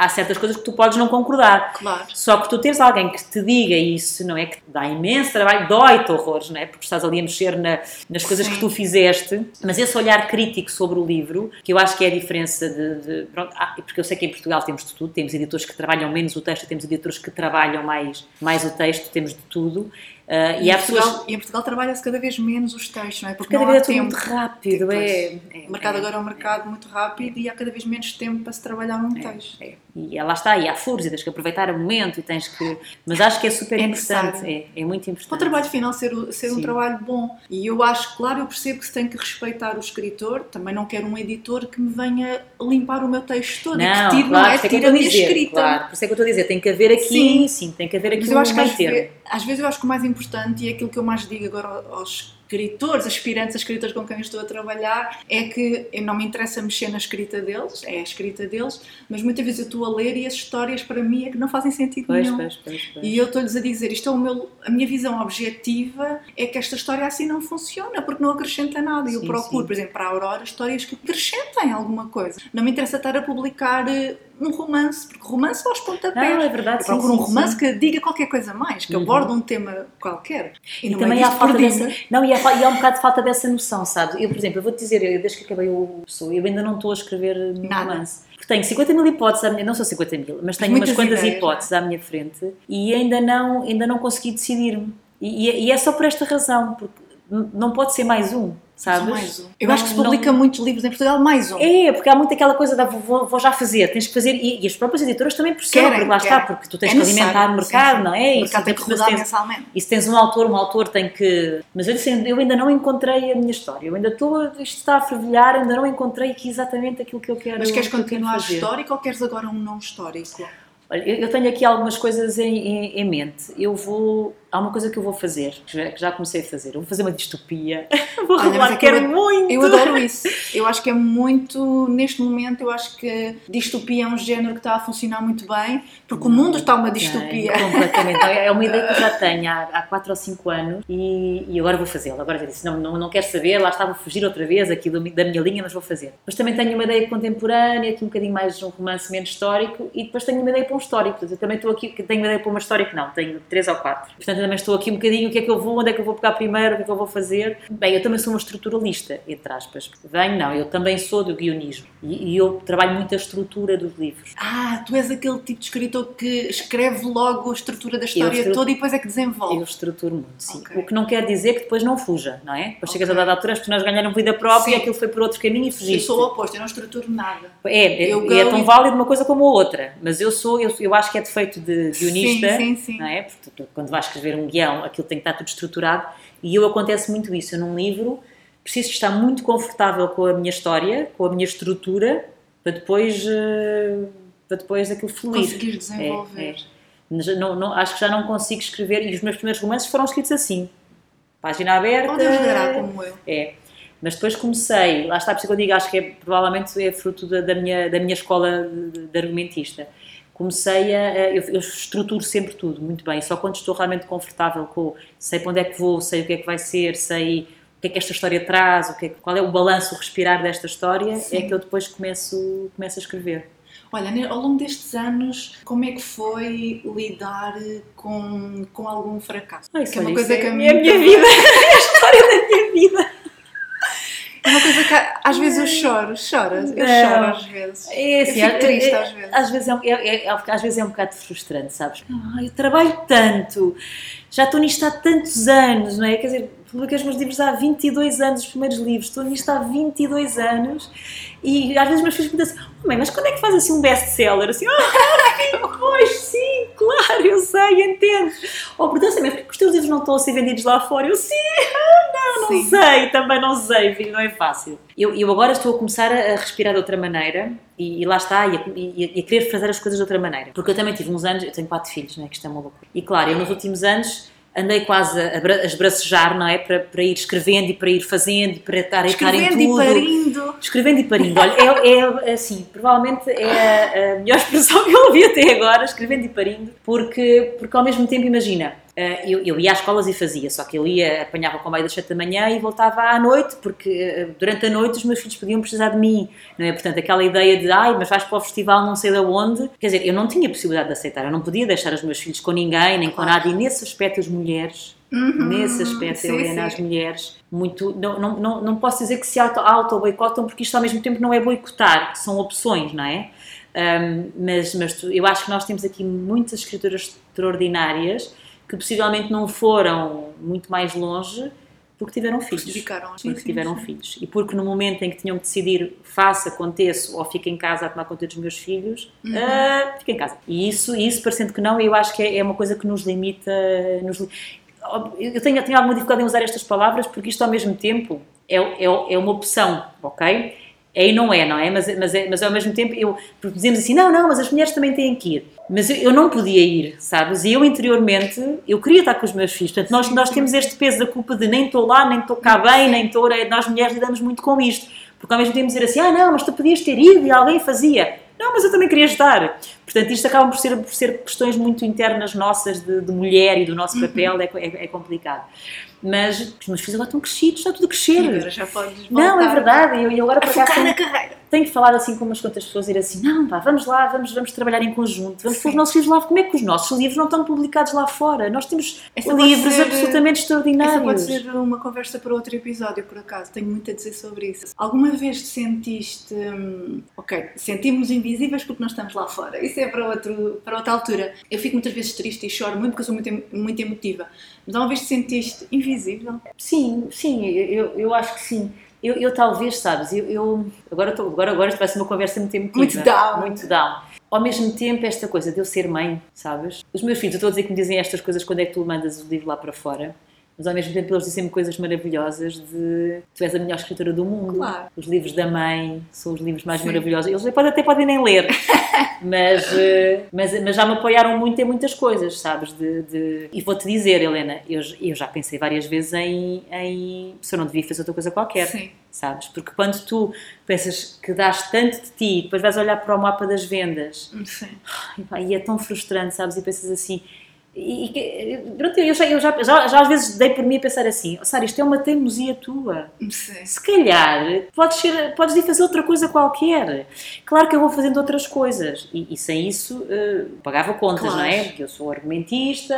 há certas coisas que tu podes não concordar. Claro. Só que tu tens alguém que te diga isso, não é? Que dá imenso trabalho, dói-te horrores, não é? Porque estás ali a mexer na, nas coisas Sim. que tu fizeste. Mas esse olhar crítico sobre o livro, que eu acho que é a diferença de. de pronto, ah, porque eu sei que em Portugal temos de tudo, temos editores que trabalham menos o texto, temos editores que trabalham mais, mais o texto, temos de tudo. Uh, e, e, Portugal, pessoas... e, em Portugal trabalha-se cada vez menos os textos, não é? Porque cada vez é tudo muito rápido. É, é, o mercado é, agora é um mercado muito rápido e há cada vez menos tempo para se trabalhar num é, texto. É. E lá está, e há furos, e tens que aproveitar o momento e tens que. Mas acho que é super importante, é, é, muito importante. Para o trabalho final ser, ser um trabalho bom. E eu acho, claro, eu percebo que se tem que respeitar o escritor, também não quero um editor que me venha limpar o meu texto todo não, e que tire, claro, não é? Tira a minha dizer, escrita. Claro, por isso é que eu estou a dizer, tem que haver aqui, sim, sim tem que haver aqui Mas eu acho que às vezes, às vezes eu acho que o mais importante, e é aquilo que eu mais digo agora aos escritores, aspirantes a escritores com quem estou a trabalhar, é que não me interessa mexer na escrita deles, é a escrita deles, mas muitas vezes eu estou a ler e as histórias para mim é que não fazem sentido pois, nenhum. Pois, pois, e eu estou-lhes a dizer, isto é o meu, a minha visão objetiva é que esta história assim não funciona, porque não acrescenta nada. E eu procuro, sim. por exemplo, para a Aurora, histórias que acrescentem alguma coisa. Não me interessa estar a publicar eh, um romance, porque romance aos pontapés. Não, é verdade. Eu procuro sim, um romance sim. que diga qualquer coisa mais, que uhum. aborde um tema qualquer. E, e também há falta dessa, não, e há, e há um bocado de falta dessa noção, sabes? Eu, por exemplo, eu vou-te dizer, eu, desde que acabei o Pessoa, eu ainda não estou a escrever um romance. Porque tenho 50 mil hipóteses, à minha, não são 50 mil, mas tenho umas quantas ideias, hipóteses à minha frente e ainda não, ainda não consegui decidir-me. E, e, e é só por esta razão, porque não pode ser mais um sabes? Mais um. Eu não, acho que se publica não... muitos livros em Portugal, mais um. É, porque há muito aquela coisa da vou, vou já fazer, tens que fazer, e, e as próprias editoras também percebem, porque lá querem. está, porque tu tens é que alimentar o mercado, sim, sim. não é? O mercado tem que rodar tens, mensalmente. E se tens um autor, um autor tem que... Mas eu, disse, eu ainda não encontrei a minha história, eu ainda estou, isto está a fervilhar, ainda não encontrei aqui exatamente aquilo que eu quero Mas queres continuar histórico ou queres agora um não histórico? Olha, eu tenho aqui algumas coisas em, em, em mente. Eu vou há uma coisa que eu vou fazer, que já, que comecei a fazer. Eu vou fazer uma distopia. vou Olha, revelar, é quero eu, muito. Eu adoro isso. Eu acho que é muito, neste momento, eu acho que distopia é um género que está a funcionar muito bem, porque o mundo está uma distopia. É, completamente. É uma ideia que eu já tenho há, há 4 ou 5 anos e, e agora vou fazê-la. Agora já disse, não, não, não quero saber, lá estava a fugir outra vez aqui da minha linha, mas vou fazer. Depois também tenho uma ideia contemporânea, aqui um bocadinho mais um romance menos histórico e depois tenho uma ideia para um histórico. Eu também estou aqui, tenho uma ideia para uma história que não, tenho 3 ou 4. Portanto, também estou aqui um bocadinho o que é que eu vou, onde é que eu vou pegar primeiro, o que é que eu vou fazer. Bem, eu também sou uma estruturalista, entre aspas. Venho, não, eu também sou do guionismo e, e, eu trabalho muito a estrutura dos livros. Ah, tu és aquele tipo de escritor que escreve logo a estrutura da história toda e depois é que desenvolve. Eu estruturo muito, sim. Okay. O que não quer dizer que depois não fuja, não é? Depois okay. chegas a dada altura, as pessoas ganharam vida própria sim. e aquilo foi por outro caminho e fugiste. Eu sou o oposto, eu não estruturo nada. É, é, é tão válido uma coisa como a outra, mas eu sou, eu, eu acho que é defeito de guionista, sim, sim, sim. não é? Porque tu, quando vais escrever um guião aquilo tem que estar tudo estruturado. E eu acontece muito isso. Eu, num livro, preciso estar muito confortável com a minha história, com a minha estrutura, para depois, uh, para depois aquilo fluir. Conseguir desenvolver. É, é. Não, não, acho que já não consigo escrever, e os meus primeiros romances foram escritos assim. Página aberta. Onde ajudará como eu. É. Mas depois comecei, lá está por isso que eu digo, acho que é, provavelmente é fruto da, da, minha, da minha escola de, de argumentista comecei a. Eu, eu, estruturo sempre tudo muito bem, só quando estou realmente confortável com. sei para onde é que vou, sei o que é que vai ser, sei o que é que esta história traz, o que é, qual é o balanço, o respirar desta história, é Sim. é que eu depois começo, começo a escrever. Olha, ao longo destes anos, como é que foi lidar com, com algum fracasso? Ai, que é uma coisa que é a a mim minha, vida, é a história da minha vida. É uma coisa que às vezes eu choro, choro, eu choro às vezes. É assim, eu fico é- triste é- às vezes. Às vezes é, um- é- é- é- às vezes é um bocado frustrante, sabes? Ah, eu trabalho tanto, já estou nisto há tantos anos, não é? Quer dizer, publiquei os meus livros há 22 anos, os primeiros livros, estou nisto há 22 anos e às vezes meus filhos me dizem assim, oh, mãe, mas quando é que faz assim um best-seller? Assim, ah, pois sim, claro, eu sei, entendo. Ou portanto, mas porque os teus livros não estão a ser vendidos lá fora? Eu sim, ah, não, não Sim. sei, também não sei, filho, não é fácil. Eu, eu agora estou a começar a, respirar de outra maneira e, e lá está, e a, e e a querer fazer as coisas de outra maneira. Porque eu também tive uns anos, eu tenho quatro filhos, não é? Que isto é uma loucura. E claro, eu nos últimos anos andei quase a, a esbracejar, não é? Para, para ir escrevendo e para ir fazendo para estar, estar em Escrevendo e tudo. parindo. Escrevendo e parindo. Olha, é, é, assim, provavelmente é a, a melhor expressão que eu ouvi até agora, escrevendo e parindo, porque, porque ao mesmo tempo, imagina, eu, eu ia às escolas e fazia, só que eu ia, apanhava com meio das 7 da manhã e voltava à noite, porque eh, durante a noite os meus filhos podiam precisar de mim, não é? Portanto, aquela ideia de, ai, mas vais para o festival não sei de onde, quer dizer, eu não tinha possibilidade de aceitar, eu não podia deixar os meus filhos com ninguém, nem com nada, e nesse aspecto as mulheres, nesse aspecto, Uhum. sim, Helena, sim. as mulheres, muito, não, não, não, não posso dizer que se auto- auto-boicotam, porque isto ao mesmo tempo não é boicotar, são opções, não é? Um, mas, mas eu acho que nós temos aqui muitas escritoras extraordinárias que possivelmente não foram muito mais longe porque tiveram filhos. dedicaram. Sim, Porque sim, tiveram sim. filhos. E porque no momento em que tinham que decidir faça, aconteça ou fica em casa a tomar conta dos meus filhos, Uhum. ah, fica em casa. E isso, isso, parecendo que não, eu acho que é, é uma coisa que nos limita. Nos, eu tenho, tenho alguma dificuldade em usar estas palavras porque isto ao mesmo tempo é, é, é uma opção, ok? É e não é, não é? Mas, mas, é, mas ao mesmo tempo, eu, porque dizemos assim, não, não, mas as mulheres também têm que ir. Mas eu, eu não podia ir, sabes? E eu interiormente, eu queria estar com os meus filhos. Portanto, nós, nós temos este peso da culpa de nem estou lá, nem estou cá bem, nem estou... Nós mulheres lidamos muito com isto. Porque ao mesmo tempo dizer assim, ah não, mas tu podias ter ido e alguém fazia. Não, mas eu também queria estar. Portanto, isto acaba por ser, por ser questões muito internas nossas de, de mulher e do nosso papel, é, é, é complicado. Mas os meus filhos agora estão crescidos, está tudo a crescer. E agora já podes Não, é voltar verdade. E eu, eu agora A por acaso, focar na carreira. Tenho que falar assim com umas quantas pessoas e ir assim, não, pá, vamos lá, vamos, vamos trabalhar em conjunto, vamos pôr os nossos livros lá. Como é que os nossos livros não estão publicados lá fora? Nós temos Essa livros ser- absolutamente Essa extraordinários. pode ser uma conversa para outro episódio, por acaso. Tenho muito a dizer sobre isso. Alguma vez te sentiste. hum, ok, sentimos invisíveis porque não estamos lá fora. Isso é para, outro, para outra altura. Eu fico muitas vezes triste e choro muito porque sou muito, muito emotiva. Mas alguma vez te sentiste invisível? Sim, sim, eu, eu acho que sim. Eu, eu talvez, sabes, eu, eu- agora, estou- agora, agora isto vai ser uma conversa muito emotiva. Muito down. Muito down. Ao mesmo tempo, esta coisa de eu ser mãe, sabes? Os meus filhos, eu estou a dizer que me dizem estas coisas quando é que tu mandas o livro lá para fora. Mas ao mesmo tempo eles dizem-me coisas maravilhosas de tu és a melhor escritora do mundo. Claro. Os livros da mãe são os livros mais maravilhosos. Eles até podem nem ler, mas, eh, mas, mas já me apoiaram muito em muitas coisas, sabes? De, de- E vou-te dizer, Helena, eu, eu já pensei várias vezes em, em se eu não devia fazer outra coisa qualquer Sim. sabes? Porque quando tu pensas que dás tanto de ti, depois vais olhar para o mapa das vendas Sim. e é tão frustrante, sabes? E pensas assim. E, e pronto, eu, já, eu já, já, já às vezes dei por mim a pensar assim: oh, Sara, isto é uma teimosia tua. Sim. Se calhar podes, ser, podes ir fazer outra coisa qualquer. Claro que eu vou fazendo outras coisas e, e sem isso eh, pagava contas, Claro. não é? Porque eu sou argumentista,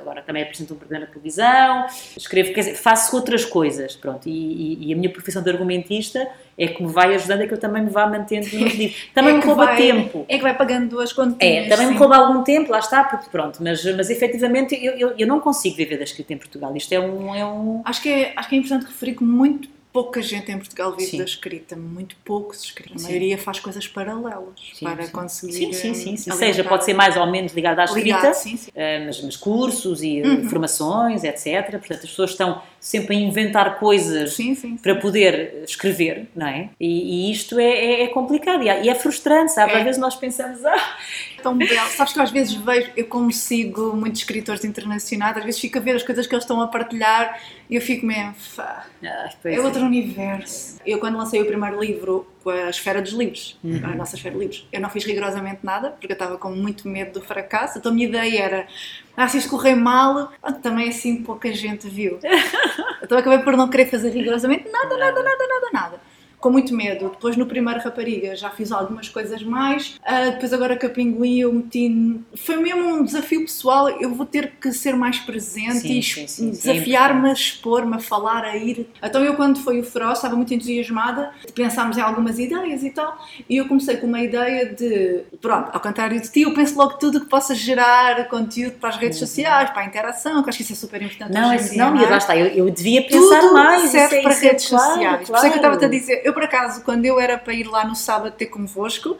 agora também apresento um programa na televisão, escrevo, quer dizer, faço outras coisas, pronto. E, e- e a minha profissão de argumentista é que me vai ajudando a que eu também me vá mantendo nos livros. Também É me rouba vai- tempo. É que vai pagando duas É, continhas. também me sim. rouba algum tempo, lá está, porque pronto, mas, mas efetivamente eu, eu, eu não consigo viver da escrita em Portugal. Isto é um. É um Acho que, é, acho que é importante referir que muito pouca gente em Portugal vive Sim. da escrita, muito poucos escrita. A maioria faz coisas paralelas Sim, para sim. conseguir. Sim, sim, sim. sim. Seja, pode ser mais ou menos ligado à escrita, ligado, sim, sim. eh, mas, mas cursos e eh, Uhum. formações, etc. Portanto, as pessoas estão sempre a inventar coisas para poder escrever, não é? E, e isto é, é- é complicado e é, e é frustrante, sabe? É. Às vezes nós pensamos, ah, Tão belo. Sabes que eu às vezes vejo, eu como sigo muitos escritores internacionais, às vezes fico a ver as coisas que eles estão a partilhar e eu fico mesmo, "Fá, ah, pois é outro universo. Eu quando lancei o primeiro livro com a Esfera dos Livros, Uhum. a nossa Esfera de Livros, eu não fiz rigorosamente nada, porque eu estava com muito medo do fracasso, então a minha ideia era, ah, se isto correr mal, ah, também assim pouca gente viu. então acabei por não querer fazer rigorosamente nada, nada, nada, nada, nada. Com muito medo. Depois no primeiro Rapariga já fiz algumas coisas mais. Uh, depois agora com a Pinguim eu meti. Foi mesmo um desafio pessoal. Eu vou ter que ser mais presente Sim, e sim, sim, desafiar-me a expor-me, a falar, a ir. Então eu quando foi o Feroz estava muito entusiasmada. Pensámos em algumas ideias e tal. E eu comecei com uma ideia de. Pronto, ao contrário de ti, eu penso logo tudo que possa gerar conteúdo para as redes sociais, para a interação, que acho que isso é super importante. Uhum. Não, é não, e lá está, eu, eu devia pensar Tudo mais. serve é- para isso é redes claro, sociais. Por isso é que eu claro. estava-te a dizer. Eu, por acaso, quando eu era para ir lá no sábado ter convosco,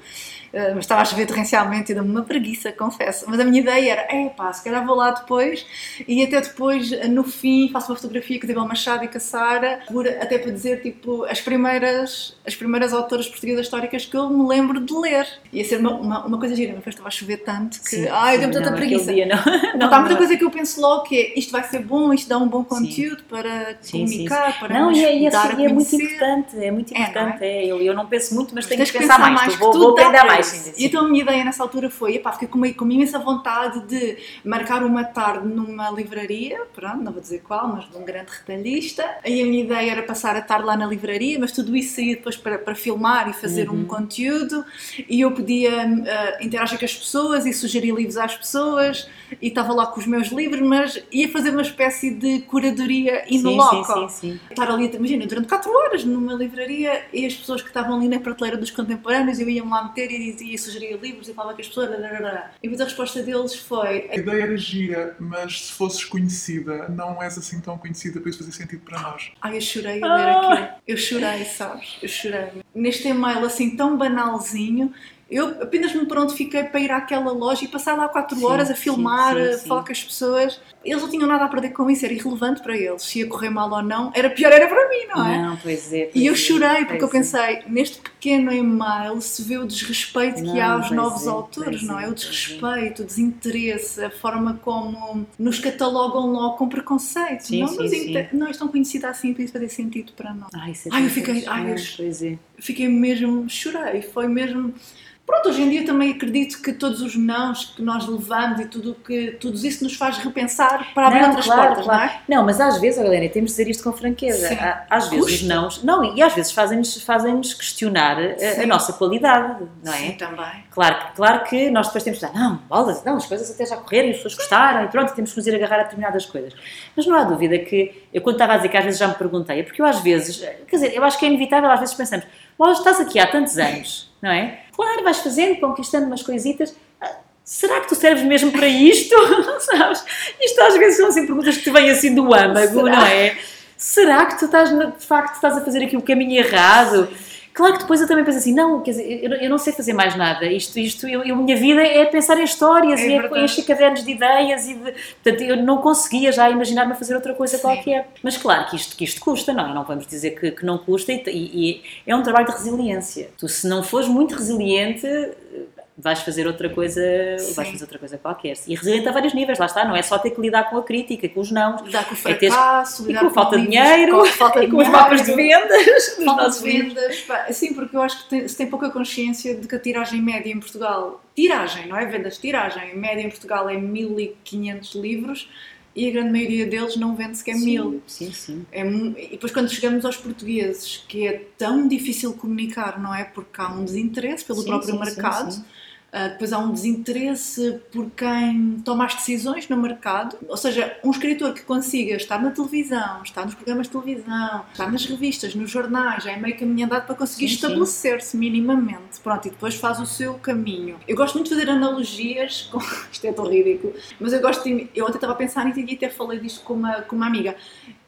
mas estava a chover torrencialmente e deu-me uma preguiça, confesso. Mas a minha ideia era, é pá, se calhar vou lá depois e até depois, eh, no fim, faço uma fotografia com a Isabel Machado e com a Sara, até para dizer, tipo, as primeiras, as primeiras autoras portuguesas históricas que eu me lembro de ler. Ia ser uma, uma, uma coisa gira, mas estava a chover tanto que, Sim, ai, sim, deu-me tanta não, preguiça. dia não. Não, está muita coisa que eu penso logo que é isto vai ser bom, isto dá um bom Sim. conteúdo para Sim, sim, comunicar, para Não, e é, e é, a assim, é muito importante, é muito É, não é? importante. é? Eu, eu não penso muito, mas, Mas tenho que pensar, mais. que vou, tudo vou aprender mais. Sim, E sim. então a minha ideia nessa altura foi, epá, fiquei com, uma, com imensa vontade de marcar uma tarde numa livraria, pronto, não vou dizer qual, mas de um grande retalhista. Aí a minha ideia era passar a tarde lá na livraria, mas tudo isso saía depois para, para filmar e fazer Uhum. um conteúdo. E eu podia eh, interagir com as pessoas e sugerir livros às pessoas. E estava lá com os meus livros, mas ia fazer uma espécie de curadoria e no Sim, loco. sim, sim, sim. Estar ali, imagina, durante 4 horas numa livraria e as pessoas que estavam ali na prateleira dos contemporâneos, eu ia-me lá meter e dizia, sugeria livros e falava com as pessoas. rararara. E depois a resposta deles foi: A ideia era gira, mas se fosses conhecida, não és assim tão conhecida para isso fazer sentido para nós. Ai, eu chorei a ler aquilo. Eu chorei, sabes? Eu chorei. Neste e-mail assim tão banalzinho, eu apenas me pronto fiquei para ir àquela loja e passar lá 4 Sim, horas a sim, filmar, sim, a sim. falar com as pessoas. Eles não tinham nada a perder com isso, era irrelevante para eles. Se ia correr mal ou não, era pior, era para mim, não é? Não, pois é. E pois eu é, chorei porque eu é. pensei, neste pequeno e-mail se vê o desrespeito que há Não, aos novos é, autores, não é, é? O é. desrespeito, o desinteresse, a forma como nos catalogam logo com preconceito. Sim, não sim, nos sim. inter... não estão conhecidas assim para isso fazer sentido para nós. Ai, isso é Ai, eu fiquei- ai, Não, eu- Pois é. Fiquei mesmo, chorei, foi mesmo. Pronto, hoje em dia também acredito que todos os nãos que nós levamos e tudo que tudo isso nos faz repensar para abrir Não, outras claro, portas, claro. não é? Não, mas às vezes, Helena, temos de dizer isto com franqueza. Sim. Há- Às vezes Custa. nãos. Não, e às vezes fazem-nos fazem questionar a, a Sim. nossa qualidade, não é? Sim, também. Claro, que- claro que nós depois temos de dizer, não, bolas, não, as coisas até já correram e as pessoas gostaram e pronto, temos que nos ir agarrar a determinadas coisas. Mas não há dúvida que, eu quando estava a dizer que às vezes já me perguntei, é porque eu às vezes, quer dizer, eu acho que é inevitável, às vezes pensamos, bolas, estás aqui há tantos anos, não é? Claro, vais fazendo, conquistando umas coisitas. Será que tu serves mesmo para isto? Sabes? Isto às vezes são assim perguntas que te vêm assim do âmago, Será? não é? Será que tu estás, de facto, estás a fazer aqui o caminho errado? Claro que depois eu também penso assim, não, quer dizer, eu, eu não sei fazer mais nada. Isto, isto, eu, eu- a minha vida é pensar em histórias É e é encher cadernos de ideias e de, portanto, eu não conseguia já imaginar-me a fazer outra coisa Sim. qualquer. Mas claro que isto, que isto custa, não, é? não vamos dizer que, que não custa e, e- e é um trabalho de resiliência. Tu, se não fores muito resiliente, vais fazer outra coisa, Sim. vais fazer outra coisa qualquer. E resiliente a vários níveis, lá está, não é só ter que lidar com a crítica, com os não, Lidar com o É fracasso, e lidar com a falta de dinheiro, com falta e de com os dinheiro, mapas de vendas falta de vendas. pá, Sim, porque eu acho que tem- se tem pouca consciência de que a tiragem média em Portugal, tiragem, não é vendas, tiragem, média em Portugal é 1500 livros e a grande maioria deles não vende sequer mil. Sim, sim. É e depois quando chegamos aos portugueses, que é tão difícil comunicar, não é? Porque há um desinteresse pelo Sim, próprio sim, mercado. sim, sim. Uh, depois há um desinteresse por quem toma as decisões no mercado. Ou seja, um escritor que consiga estar na televisão, estar nos programas de televisão, estar nas revistas, nos jornais, já é meio caminho andado para conseguir estabelecer-se minimamente. Pronto, e depois faz o seu caminho. Eu gosto muito de fazer analogias com. Isto é tão ridículo, mas eu gosto de. Eu ontem estava a pensar nisso e até falei disto com uma, com uma amiga.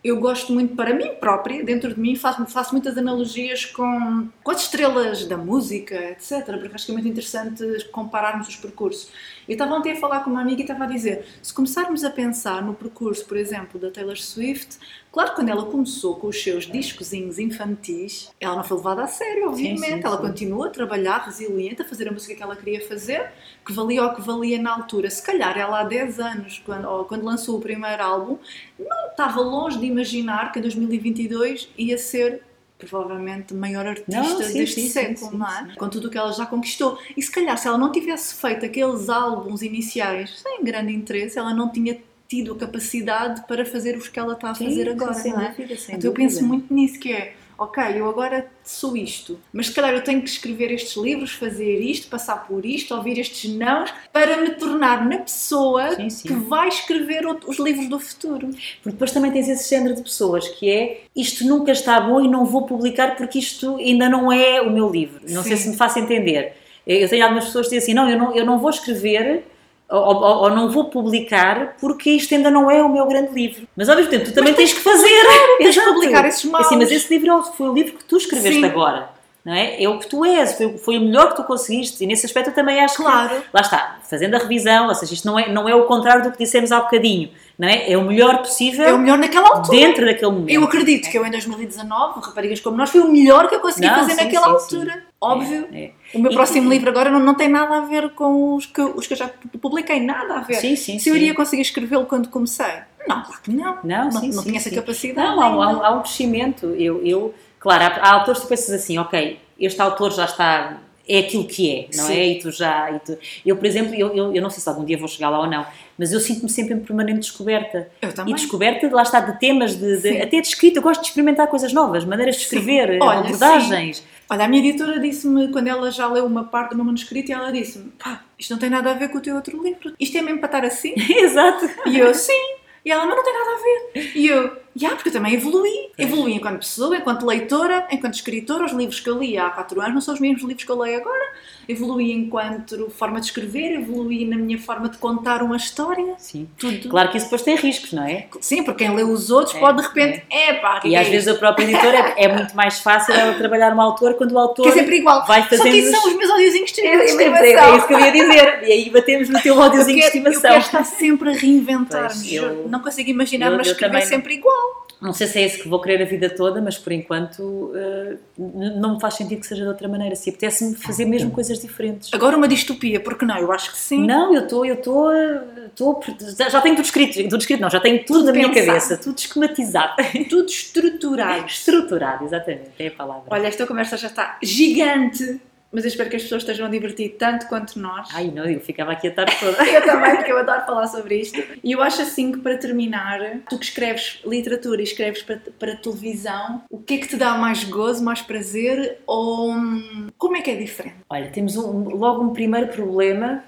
Eu gosto muito, para mim própria, dentro de mim, faço, faço muitas analogias com, com as estrelas da música, etc. Porque acho que é muito interessante compararmos os percursos. Eu estava ontem a falar com uma amiga e estava a dizer: se começarmos a pensar no percurso, por exemplo, da Taylor Swift, claro que quando ela começou com os seus discozinhos infantis, ela não foi levada a sério, obviamente. sim, ela sim. continua a trabalhar resiliente, a fazer a música que ela queria fazer, que valia o que valia na altura. Se calhar ela há 10 anos, quando, quando lançou o primeiro álbum, não estava longe de imaginar que em 2022 ia ser provavelmente maior artista Não, sim, deste sim, sim, século, sim, não é? sim. Com tudo o que ela já conquistou. E se calhar se ela não tivesse feito aqueles álbuns iniciais sem grande interesse, ela não tinha tido a capacidade para fazer os que ela está a Sim, fazer sim, agora, sem não é? dúvida, sem Então eu penso muito nisso, que é, ok, eu agora sou isto, mas se calhar eu tenho que escrever estes livros, fazer isto, passar por isto, ouvir estes nãos, para me tornar na pessoa Sim, sim. que vai escrever os livros do futuro. Porque depois também tens esse género de pessoas que é isto nunca está bom e não vou publicar porque isto ainda não é o meu livro. Não sei Sim. se me faço entender. Eu tenho algumas pessoas que dizem assim: não, eu não, eu não vou escrever. Ou, ou- ou não vou publicar porque isto ainda não é o meu grande livro. Mas ao mesmo tempo tu também tens que fazer. tens Exato. publicar esses maus. Assim, mas esse livro é foi o livro que tu escreveste Sim. agora. Não é? é o que tu és, foi, foi o melhor que tu conseguiste e nesse aspecto eu também acho Claro. que lá está, fazendo a revisão, ou seja, isto não é, não é o contrário do que dissemos há bocadinho, não é? É o melhor possível É o melhor naquela altura. dentro daquele momento. Eu acredito que eu em 2019, Raparigas como Nós, foi o melhor que eu consegui Não, fazer sim, naquela sim, altura. Óbvio. É, é. O meu E- próximo livro agora não, não tem nada a ver com os que, eu- os que eu já publiquei, nada a ver. Sim, sim, Se eu sim. iria conseguir escrevê-lo quando comecei? Não, claro que não. Não, sim, não sim, tinha essa sim. capacidade. Não, há, um- há há um crescimento. Eu, eu, claro, há, há autores que tu pensas assim, ok, este autor já está, é aquilo que é, não Sim. é? E tu já. e tu- eu, por exemplo, eu, eu, eu não sei se algum dia vou chegar lá ou não, mas eu sinto-me sempre em permanente descoberta. Eu também. E descoberta, lá está, de temas, de, de- Sim. até de escrita. Eu gosto de experimentar coisas novas, maneiras de Sim. escrever, Olha, abordagens. Olha, a minha editora disse-me, quando ela já leu uma parte do meu manuscrito, ela disse-me: pá, isto não tem nada a ver com o teu outro livro. Isto é mesmo para estar assim? Exato. E eu, sim. E ela, mas não tem nada a ver. E eu, já, porque eu também evoluí. Evoluí enquanto pessoa, enquanto leitora, enquanto escritora. Os livros que eu li há 4 anos não são os mesmos livros que eu leio agora. Evoluí enquanto forma de escrever, evoluí na minha forma de contar uma história. Sim. Tudo. Claro que isso depois tem riscos, não é? Sim, porque quem lê os outros É, pode de repente, é pá, que E que às é vezes a própria editora é, é muito mais fácil ela trabalhar um autor quando o autor que é sempre igual. vai Só que fazendo isso os- são os meus audiozinhos de É, é, estimação. é isso que eu ia dizer. E aí batemos no teu Eu ódiozinho de quero, eu estimação. quero estar sempre a reinventar-me. Eu- Não consigo imaginar, eu- mas escrever sempre igual. Não sei se é esse que vou querer a vida toda, mas por enquanto n- não me faz sentido que seja de outra maneira. Se apetece-me fazer mesmo coisas diferentes. Agora uma distopia, porque não? Eu acho que sim. Não, eu estou, eu estou, já, tenho tudo escrito, tudo escrito não, já tenho tudo, na minha pensado. cabeça, tudo esquematizado, Tudo estruturado. estruturado, exatamente, é a palavra. Olha, esta conversa já está gigante, mas eu espero que as pessoas estejam a divertir tanto quanto nós. Ai não, eu ficava aqui a tarde toda. Eu também, porque eu adoro falar sobre isto. E eu acho assim que para terminar, tu que escreves literatura e escreves para, para televisão, o que é que te dá mais gozo, mais prazer ou hum, como é que é diferente? Olha, temos um- logo um primeiro problema.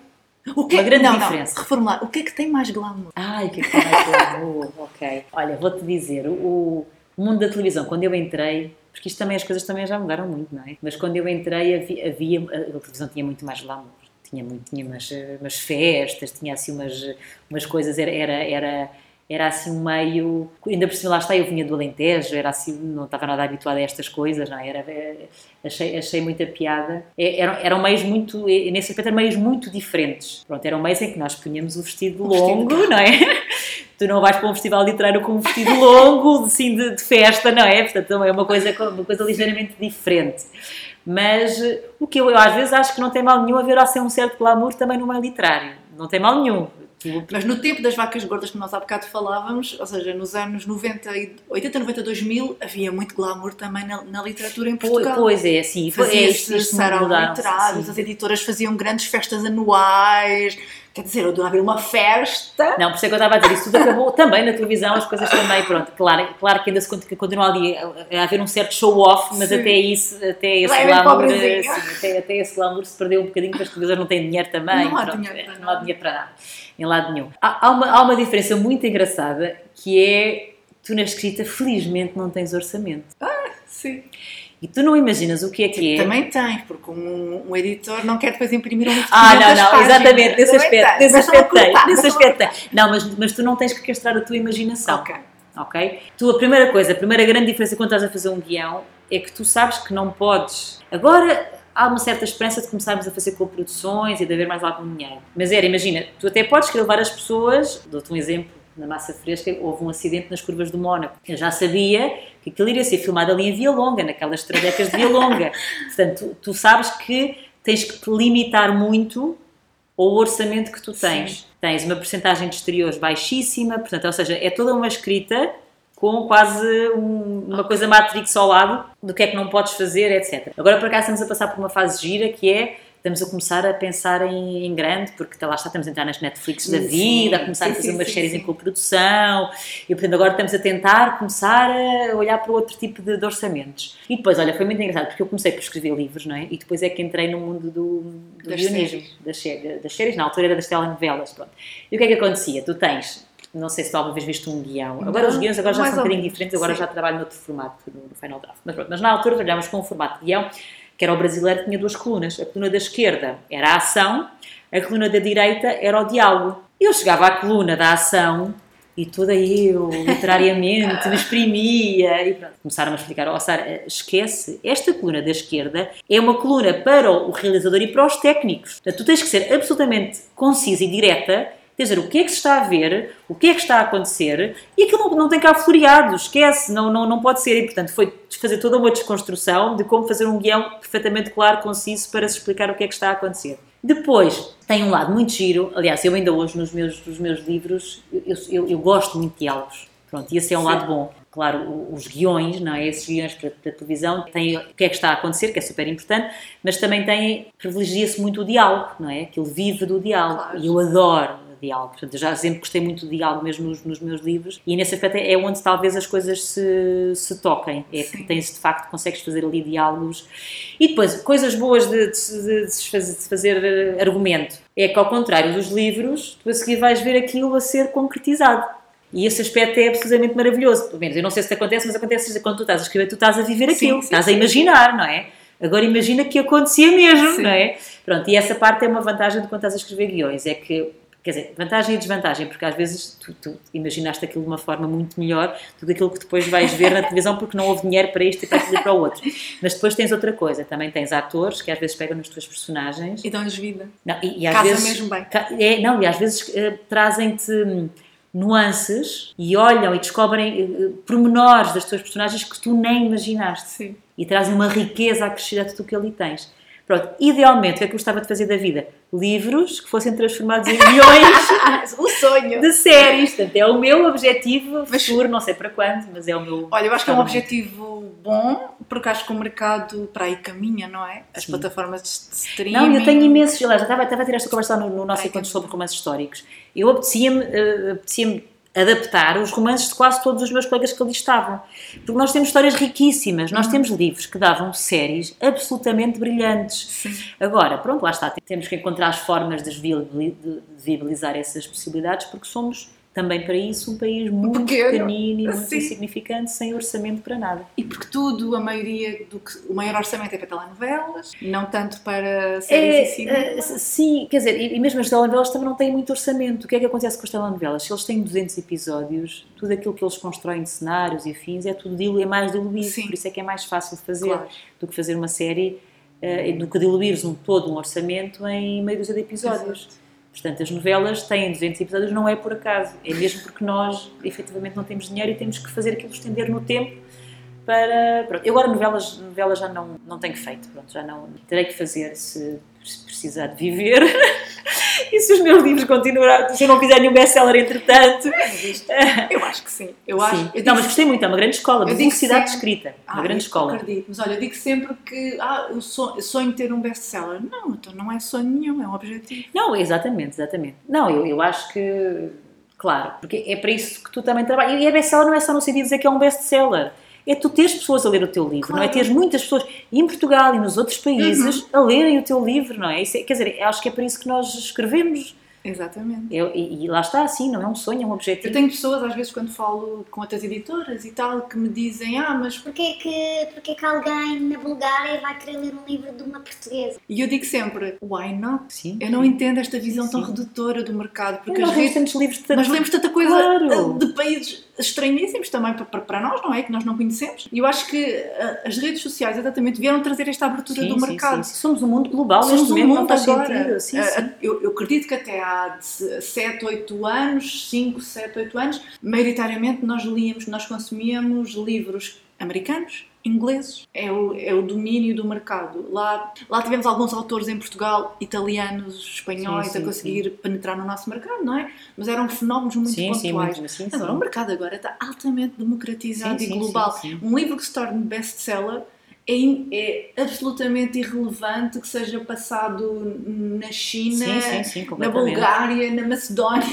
O que Uma é- grande não, diferença. Não, reformular. O que é que tem mais glamour? Ai, o que é que tem mais glamour? ok. Olha, vou-te dizer, o mundo da televisão, quando eu entrei, porque isto também, as coisas também já mudaram muito, não é? Mas quando eu entrei havia, havia a, televisão tinha muito mais glamour. Tinha, muito, tinha umas, umas festas, tinha assim umas, umas coisas, era, era, era, era assim um meio... Ainda por cima lá está, eu vinha do Alentejo, era assim, não estava nada habituada a estas coisas, não é? Era, eh, achei, achei muita piada. É, Eram, eram meios muito, nesse aspecto, eram meios muito diferentes. Pronto, eram meios em que nós punhamos o vestido O vestido longo, de não é? Tu não vais para um festival literário com um vestido longo, assim, de, de festa, não é? Portanto, é uma coisa, uma coisa ligeiramente diferente. Mas o que eu, eu às vezes acho que não tem mal nenhum haver assim um certo glamour também no meio literário. Não tem mal nenhum. Mas no tempo das vacas gordas que nós há bocado falávamos, ou seja, nos anos 90, e- 80, 90, 2000, havia muito glamour também na, na literatura em Portugal. pois é, é isto, Fazia-se isto sarau literários, sim. as editoras faziam grandes festas anuais. Quer dizer, eu ir a uma festa. Não, por isso é que eu estava a dizer, isso tudo acabou também na televisão, as coisas também, pronto, claro, claro que ainda se continua, ali a, haver um certo show-off, mas Sim. até isso, até esse é glamour, sim, até, até esse glamour se perdeu um bocadinho, porque as televisões não têm dinheiro também, Não há pronto, dinheiro para não há dinheiro para nada, em lado nenhum. Há, há uma, há uma diferença muito engraçada, que é, tu na escrita, felizmente, não tens orçamento. Sim. E tu não imaginas o que é que é... Também tens, porque um, um editor não quer depois imprimir um Ah, 500 não, não, páginas. exatamente, nesse Também aspecto, nesse aspecto tem, nesse aspecto tem. Não, mas, mas tu não tens que castrar a tua imaginação. Ok. ok? Tu, a primeira coisa, a primeira grande diferença quando estás a fazer um guião é que tu sabes que não podes. Agora há uma certa esperança de começarmos a fazer co-produções e de haver mais algum dinheiro. Mas era, imagina, tu até podes levar as pessoas, dou-te um exemplo. Na massa fresca houve um acidente nas curvas do Mónaco. Eu já sabia que aquilo iria ser filmado ali em Via Longa, naquelas tradecas de Via Longa. Portanto, tu, tu sabes que tens que te limitar muito ao orçamento que tu tens. Tens uma porcentagem de exteriores baixíssima, portanto, ou seja, é toda uma escrita com quase um- uma coisa matrix ao lado do que é que não podes fazer, etc. Agora, por acaso, estamos a passar por uma fase gira que é estamos a começar a pensar em, em grande, porque lá está, estamos a entrar nas Netflix da Sim, vida, a começar sim, a fazer sim, umas séries em coprodução, e portanto agora estamos a tentar começar a olhar para outro tipo de, de orçamentos. E depois, olha, foi muito engraçado, porque eu comecei por escrever livros, não é? E depois é que entrei no mundo do, do Das guionismo, das, sé- das séries, na altura era das telenovelas, pronto. E o que é que acontecia? Tu tens não sei se tu alguma vez viste um guião. Agora Não, os guiões agora já são um bocadinho diferentes, agora sim. já trabalho noutro formato no, no Final Draft. Mas, pronto, mas na altura trabalhávamos com um formato de guião que era o brasileiro, tinha duas colunas. A coluna da esquerda era a ação, a coluna da direita era o diálogo. Eu chegava à coluna da ação e toda eu, literariamente, me exprimia. E pronto, começaram a explicar: ó, Sara, esquece, esta coluna da esquerda é uma coluna para o realizador e para os técnicos. Portanto, tu tens que ser absolutamente concisa e direta Quer dizer, o que é que se está a ver, o que é que está a acontecer, e aquilo não, não tem cá floreado, esquece, não, não, não pode ser. E, portanto, foi fazer toda uma desconstrução de como fazer um guião perfeitamente claro, conciso, para se explicar o que é que está a acontecer. Depois, tem um lado muito giro, aliás, eu ainda hoje nos meus, nos meus livros, eu, eu, eu gosto muito de diálogos. Pronto, e esse é um Sim. lado bom. Claro, os guiões, não é? Esses guiões para, para televisão têm o que é que está a acontecer, que é super importante, mas também tem, privilegia-se muito o diálogo, não é? Aquilo vive do diálogo. Claro. E eu adoro diálogo. Portanto, eu já sempre gostei muito do diálogo mesmo nos, nos meus livros e nesse aspecto é onde talvez as coisas se, se toquem. É que Sim. tens de facto, consegues fazer ali diálogos. E depois, coisas boas de, de, de- de se fazer, de eh, argumento. É que ao contrário dos livros, tu a seguir vais ver aquilo a ser concretizado. E esse aspecto é absolutamente maravilhoso. Pelo menos, eu não sei se te acontece, mas acontece quando tu estás a escrever, tu estás a viver Sim, aquilo, sim, estás a sim. imaginar, não é? Agora imagina que acontecia mesmo, Sim. não é? Pronto, e essa parte é uma vantagem de quando estás a escrever guiões, é que, quer dizer, vantagem e desvantagem, porque às vezes tu, tu imaginaste aquilo de uma forma muito melhor do que aquilo que depois vais ver na televisão porque não houve dinheiro para isto e para aquilo e para o outro. Mas depois tens outra coisa, também tens atores que às vezes pegam nas tuas personagens E dão-lhes vida. não, e, e às Casa vezes, mesmo bem. É, não, e às vezes eh, trazem-te nuances e olham e descobrem eh, pormenores das tuas personagens que tu nem imaginaste. Sim. E trazem uma riqueza acrescida a tudo o que ali tens. Pronto, idealmente, o que é que eu gostava de fazer da vida? Livros que fossem transformados em milhões o sonho. de séries. Portanto, é o meu objetivo Mas- futuro, não sei para quando, mas é o meu. Olha, eu acho que é um objetivo bom, porque acho que o mercado para aí caminha, não é? As Sim. plataformas de streaming. Não, eu tenho imensos. Aliás, já estava, estava a ter esta conversa no, no nosso Ai, encontro sobre romances históricos. Eu apetecia-me eh, apetecia adaptar os romances de quase todos os meus colegas que ali estavam. Porque nós temos histórias riquíssimas, Uhum. nós temos livros que davam séries absolutamente brilhantes. Sim. Agora, pronto, lá está. Temos que encontrar as formas de viabilizar essas possibilidades, porque somos também para isso um país muito Pequeno. pequenino e muito Sim. insignificante, sem orçamento para nada. E porque tudo, a maioria do que. O maior orçamento é para telenovelas, não tanto para séries e cinema. É, sim, quer dizer, e, e mesmo as telenovelas também não têm muito orçamento. O que é que acontece com as telenovelas? Se eles têm 200 episódios, tudo aquilo que eles constroem de cenários e fins é tudo dilu- é mais diluído. Sim. Por isso é que é mais fácil de fazer Claro. do que fazer uma série, eh, do que diluires um, todo um orçamento em meia dúzia de episódios. Exato. Portanto, as novelas têm 200 episódios, não é por acaso. É mesmo porque nós, efetivamente, não temos dinheiro e temos que fazer aquilo estender no tempo para... Pronto. Eu agora novelas, novelas já não, não tenho feito, pronto, já não... Terei que fazer se, se precisar de viver. e se os meus livros continuarem... Se eu não fizer nenhum best-seller entretanto... Eu acho que sim. Eu Sim. acho. Eu não, mas gostei muito, é uma grande escola, Eu de digo velocidade de escrita. Uma Ah, grande escola. Acredito. Mas olha, eu digo sempre que ah, eu sonho, sonho ter um best-seller. Não, então não é sonho nenhum, é um objetivo. Não, exatamente, exatamente. Não, eu, eu acho que, claro, porque é para isso que tu também trabalhas. E a best-seller não é só no sentido de dizer que é um best-seller. É tu teres pessoas a ler o teu livro, não é? Claro. Teres muitas pessoas, e em Portugal e nos outros países, Uhum. a lerem o teu livro, não é? Isso é- quer dizer, acho que é para isso que nós escrevemos. Exatamente. Eu- e, e lá está, assim, não é um sonho, é um objetivo. Eu tenho pessoas, às vezes, quando falo com outras editoras e tal, que me dizem: Ah, mas. Porquê que, porquê que alguém na Bulgária vai querer ler um livro de uma portuguesa? E eu digo sempre: Why not? Sim. Eu não entendo esta visão Sim, tão sim. redutora do mercado, porque nós lemos tantos livros de Nós lemos tanta coisa Claro. de países estranhíssimos também para, nós, não é? Que nós não conhecemos. E eu acho que eh, as redes sociais, exatamente, vieram trazer esta abertura Sim, do sim, mercado. sim. Somos um mundo global, Somos um mundo agora. Eh. Eu, eu acredito que até há 7, 8 anos, 5, 7, 8 anos, maioritariamente nós líamos, nós consumíamos livros americanos, ingleses. É o, é o domínio do mercado. Lá, lá tivemos alguns autores em Portugal, italianos, espanhóis, Sim, sim, a conseguir penetrar no nosso mercado, não é? Mas eram fenómenos muito Sim, sim, pontuais. muito, sim, Agora, sim. o mercado agora está altamente democratizado Sim, e sim, global. sim, sim. Um livro que se torne best-seller é, é absolutamente irrelevante que seja passado na China, Sim, sim, sim, na. Bulgária, na Macedónia.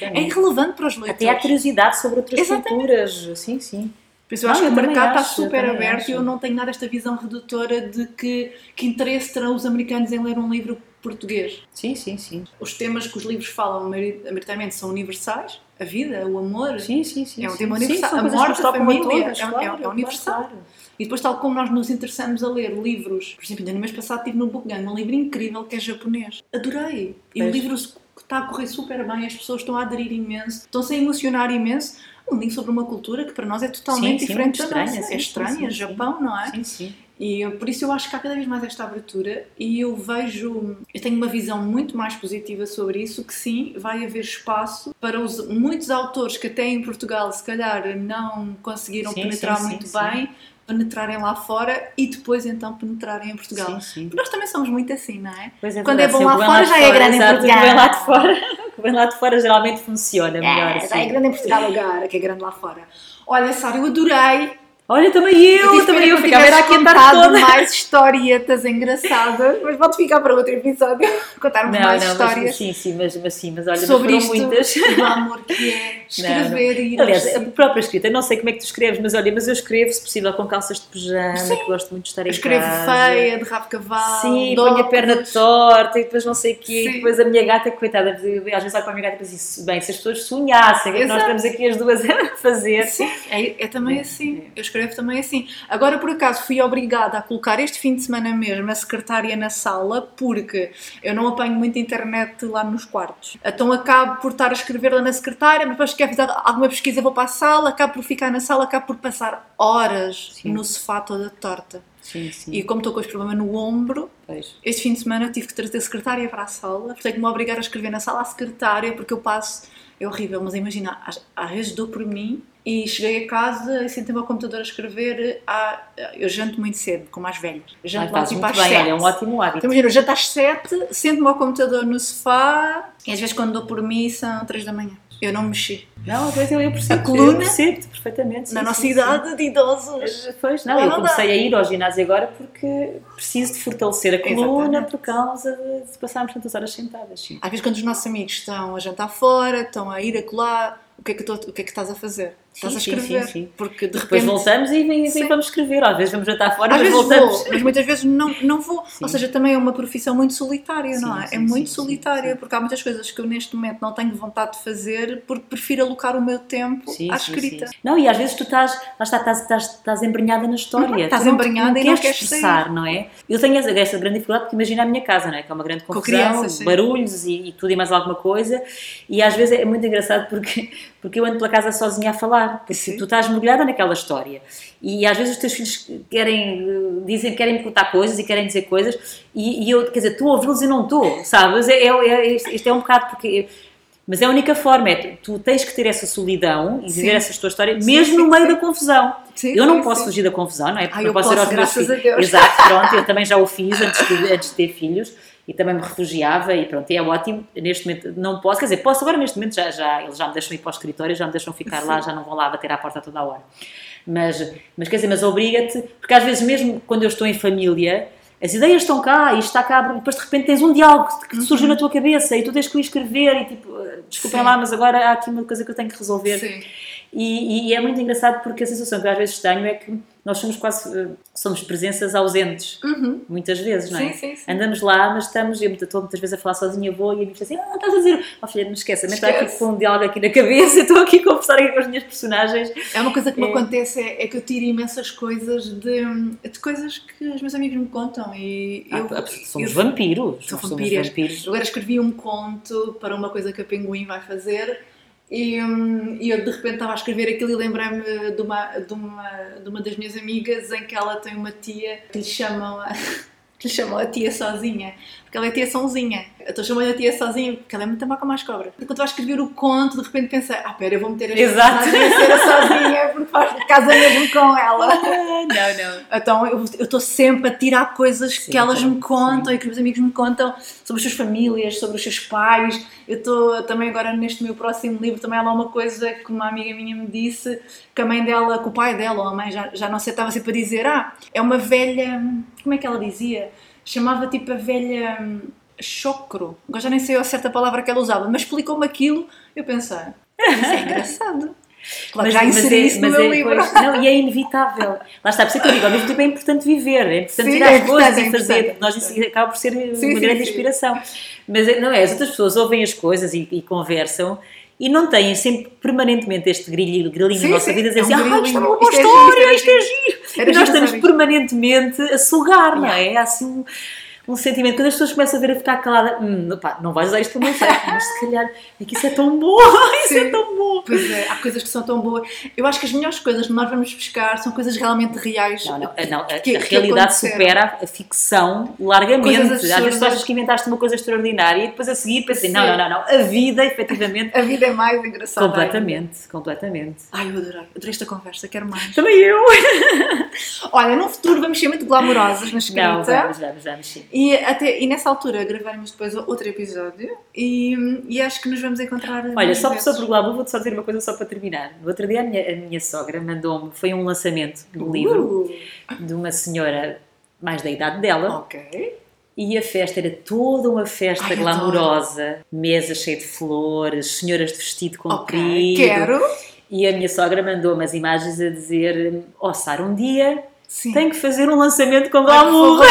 É irrelevante para os leitores. Até há curiosidade sobre outras Exatamente. culturas. Sim, sim. Por isso eu Não, acho eu que o mercado acho, está super aberto acho. e eu não tenho nada esta visão redutora de que, que interesse terão os americanos em ler um livro português. Sim, sim, sim. Os temas que os livros falam maiori- maioritariamente são universais, a vida, o amor. Sim, sim, sim. É um sim. tema Sim, universal. são A morte, a família, todas, é- é- claro, é universal. claro. E depois, tal como nós nos interessamos a ler livros, por exemplo, ainda no mês passado estive no Bookgang, um livro incrível que é japonês. Adorei. E o livro está a correr super bem, as pessoas estão a aderir imenso, estão-se a emocionar imenso. Um livro sobre uma cultura que para nós é totalmente Sim, sim, diferente muito da estranha, nossa. sim, é sim, estranha, sim, sim. Japão, não é? Sim, sim. E por isso eu acho que há cada vez mais esta abertura e eu vejo, eu tenho uma visão muito mais positiva sobre isso, que sim, vai haver espaço para os muitos autores que até em Portugal se calhar não conseguiram Sim, penetrar sim, sim, muito sim. bem, penetrarem lá fora e depois então penetrarem em Portugal. Sim, sim. Porque nós também somos muito assim, não é? Pois é Quando é bom sim, lá fora, já é grande em Portugal. vem lá de fora, o vem lá de fora geralmente funciona melhor. É, sim. já é grande em Portugal agora, que é grande lá fora. Olha, Sara, eu adorei. Olha, também eu, tive também eu ficava era aqui contado toda. mais historietas engraçadas, mas pode ficar para outro episódio contarmos Não, mais não, histórias mas, sim, sim, mas, mas sim, mas olha, sobre mas isto foram muitas. do amor que é escrever e ir Aliás, aos a própria escrita, eu não sei como é que tu escreves, mas olha, mas eu escrevo, se possível, com calças de pijama, Sim. que gosto muito de estar em Eu escrevo casa. feia, de rabo cavalo, Sim, ponho a perna torta e depois não sei o quê. Sim. E depois a minha gata, coitada, às vezes olho para a minha gata e penso assim, bem, se as pessoas sonhassem o que é que nós estamos aqui as duas a fazer. Sim, é, é também assim. Eu escrevo também assim. Agora, por acaso, fui obrigada a colocar este fim de semana mesmo a secretária na sala porque eu não apanho muita internet lá nos quartos. Então acabo por estar a escrever lá na secretária, mas depois quero fazer alguma pesquisa, vou para a sala, acabo por ficar na sala, acabo por passar horas Sim. no sofá toda torta. Sim, sim. E como estou com este problema no ombro, Pois. este fim de semana tive que trazer a secretária para a sala, tenho que me obrigar a escrever na sala a secretária, porque eu passo. É horrível, mas imagina, às, às vezes dou por mim e cheguei a casa e sentei-me ao computador a escrever. À, eu janto muito cedo, como as velhas. Janto Ai, lá tipo muito às bem, olha, é um ótimo hábito. Então, imagina, eu janto às sete, sento-me ao computador no sofá e às vezes quando dou por mim são três da manhã. Eu não mexi. Não, pois eu, eu percebo, A coluna, eu percebo perfeitamente. Na sim, nossa sim, idade de idosos. sim. Pois, não, Já eu comecei a ir ao ginásio agora porque preciso de fortalecer a coluna Exatamente. por causa de, de passarmos tantas horas sentadas. Sim. Às vezes quando os nossos amigos estão a jantar fora, estão a ir a colar, o que é que, tu- o que, é que estás a fazer? Estás a sim, escrever. sim, sim. Porque de Depois repente. voltamos e, vem, Sim. vamos escrever. Às vezes vamos jantar fora, Às mas vezes voltamos. vou, mas muitas vezes não, não vou. Ou seja, também é uma profissão muito solitária, não é? é muito solitária, porque há muitas coisas que eu neste momento não tenho vontade de fazer porque prefiro alocar o meu tempo à escrita. Não, e às vezes tu estás, lá está, estás, estás, estás embrenhada na história. Uhum, estás Tu não- embrenhada não e não queres expressar, não é? Eu tenho essa, essa grande dificuldade porque imagina a minha casa, não é? Que é uma grande confusão, barulhos e, e tudo e mais alguma coisa. E às vezes é muito engraçado porque, porque eu ando pela casa sozinha a falar, porque Sim. tu estás mergulhada naquela história. E às vezes os teus filhos querem, dizem, querem me contar coisas e querem dizer coisas e, e eu, quer dizer, estou a ouvi-los e não estou, sabes? É, é, é, isto isto é um bocado porque... Mas é a única forma, é tu, tens que ter essa solidão e viver Sim. essa tua história, mesmo sim, no meio sim. da confusão. Eu não posso fugir da confusão, não é? Porque Ah, eu posso, ir aos meus filhos. Exato, pronto, eu também já o fiz antes de, antes de ter filhos e também me refugiava e pronto, e é ótimo. Neste momento não posso, quer dizer, posso agora neste momento já, já eles já me deixam ir para o escritório, já me deixam ficar lá, já não vão lá bater à porta toda a hora. Mas, mas quer dizer, mas obriga-te, porque às vezes mesmo quando eu estou em família, as ideias estão cá, isto está cá, depois de repente tens um diálogo que surgiu na tua cabeça e tu tens que o escrever e tipo, desculpem Sim. lá, mas agora há aqui uma coisa que eu tenho que resolver. Sim. E, e é muito engraçado porque a sensação que eu às vezes tenho é que nós somos quase eh, somos presenças ausentes, Uhum. muitas vezes, não é? Sim, sim, sim. Andamos lá, mas estamos, eu estou muitas vezes a falar sozinha, vou e a diz assim: Ah, estás a dizer, oh filha, não esquece, a está aqui com um diálogo aqui na cabeça, estou aqui a conversar aqui com as minhas personagens. É uma coisa que me É. acontece, é, é que eu tiro imensas coisas de, de coisas que os meus amigos me contam e eu, Ah, somos eu- vampiros, vampiras. somos vampiros. Agora escrevi um conto para uma coisa que a Pinguim vai fazer e, hum, e eu de repente estava a escrever aquilo e lembrei-me de uma, de, uma, de uma das minhas amigas em que ela tem uma tia que lhe chamam a, que lhe chamam a tia sozinha. Porque ela é tiaçãozinha. Eu estou chamando a tia sozinha porque ela é muito má como as cobras. Quando vais escrever o conto, de repente pensa, ah, pera, eu vou meter esta Exato. a ser a sozinha porque faz casa mesmo com ela. não, não. Então eu estou sempre a tirar coisas Sim, que elas me sim. contam e que os meus amigos me contam sobre as suas famílias, sobre os seus pais. Eu estou também agora neste meu próximo livro, também há lá uma coisa que uma amiga minha me disse, que a mãe dela, que o pai dela ou a mãe, já, já não sei, estava sempre a dizer, ah, é uma velha, como é que ela dizia? Chamava tipo a velha hum, chocro. Agora já nem sei a certa palavra que ela usava, mas explicou-me aquilo eu pensei, isso é engraçado. Claro, já inseri isso no meu livro. pois, não, e é inevitável. Lá está, por isso é que eu digo, ao mesmo tempo é importante viver, é importante Sim, é coisas e é fazer. importante. Nós, acaba por ser Sim, uma sim, grande sim. inspiração. Mas é- não é, as outras pessoas ouvem as coisas e, e conversam. E não têm sempre permanentemente este grilho, grilinho Sim, na nossa vida dizer é um assim, ah, grilinho. isto é uma boa Isto é giro, história, isto é é giro. E nós estamos permanentemente a sugar, não é? Há assim um, sentimento. Quando as pessoas começam a ver a ficar calada, hum, opá, não vais usar isto para meu site, mas se calhar é que isso é tão bom, isso é Sim. tão bom. Pois é, há coisas que são tão boas. Eu acho que as melhores coisas que nós vamos buscar são coisas realmente reais. Não, não, a- não, a, que- a que realidade aconteceram. supera a ficção largamente. Às vezes tu achas que inventaste uma coisa extraordinária e depois a seguir pensei, Sim. não, não, não, não, a vida efetivamente, A vida é mais engraçada. completamente, completamente. Ai, eu adorei. Adorei esta conversa, quero mais. Também eu. Olha, no futuro vamos ser muito glamourosas na escrita. Não, vamos, vamos, vamos, sim. E, até, e nessa altura gravaremos depois outro episódio e, e acho que nos vamos encontrar. Olha, só vezes. sobre o glamour, vou-te só dizer uma coisa só para terminar. No outro dia a minha, a minha sogra mandou-me, foi um lançamento de um livro Uh, de uma senhora mais da idade dela ok. e a festa era toda uma festa Ai, glamourosa, mesa cheia de flores, senhoras de vestido comprido. Quero. E a minha sogra mandou-me as imagens a dizer: Ó Sara, um dia Sim. tenho que fazer um lançamento com glamour.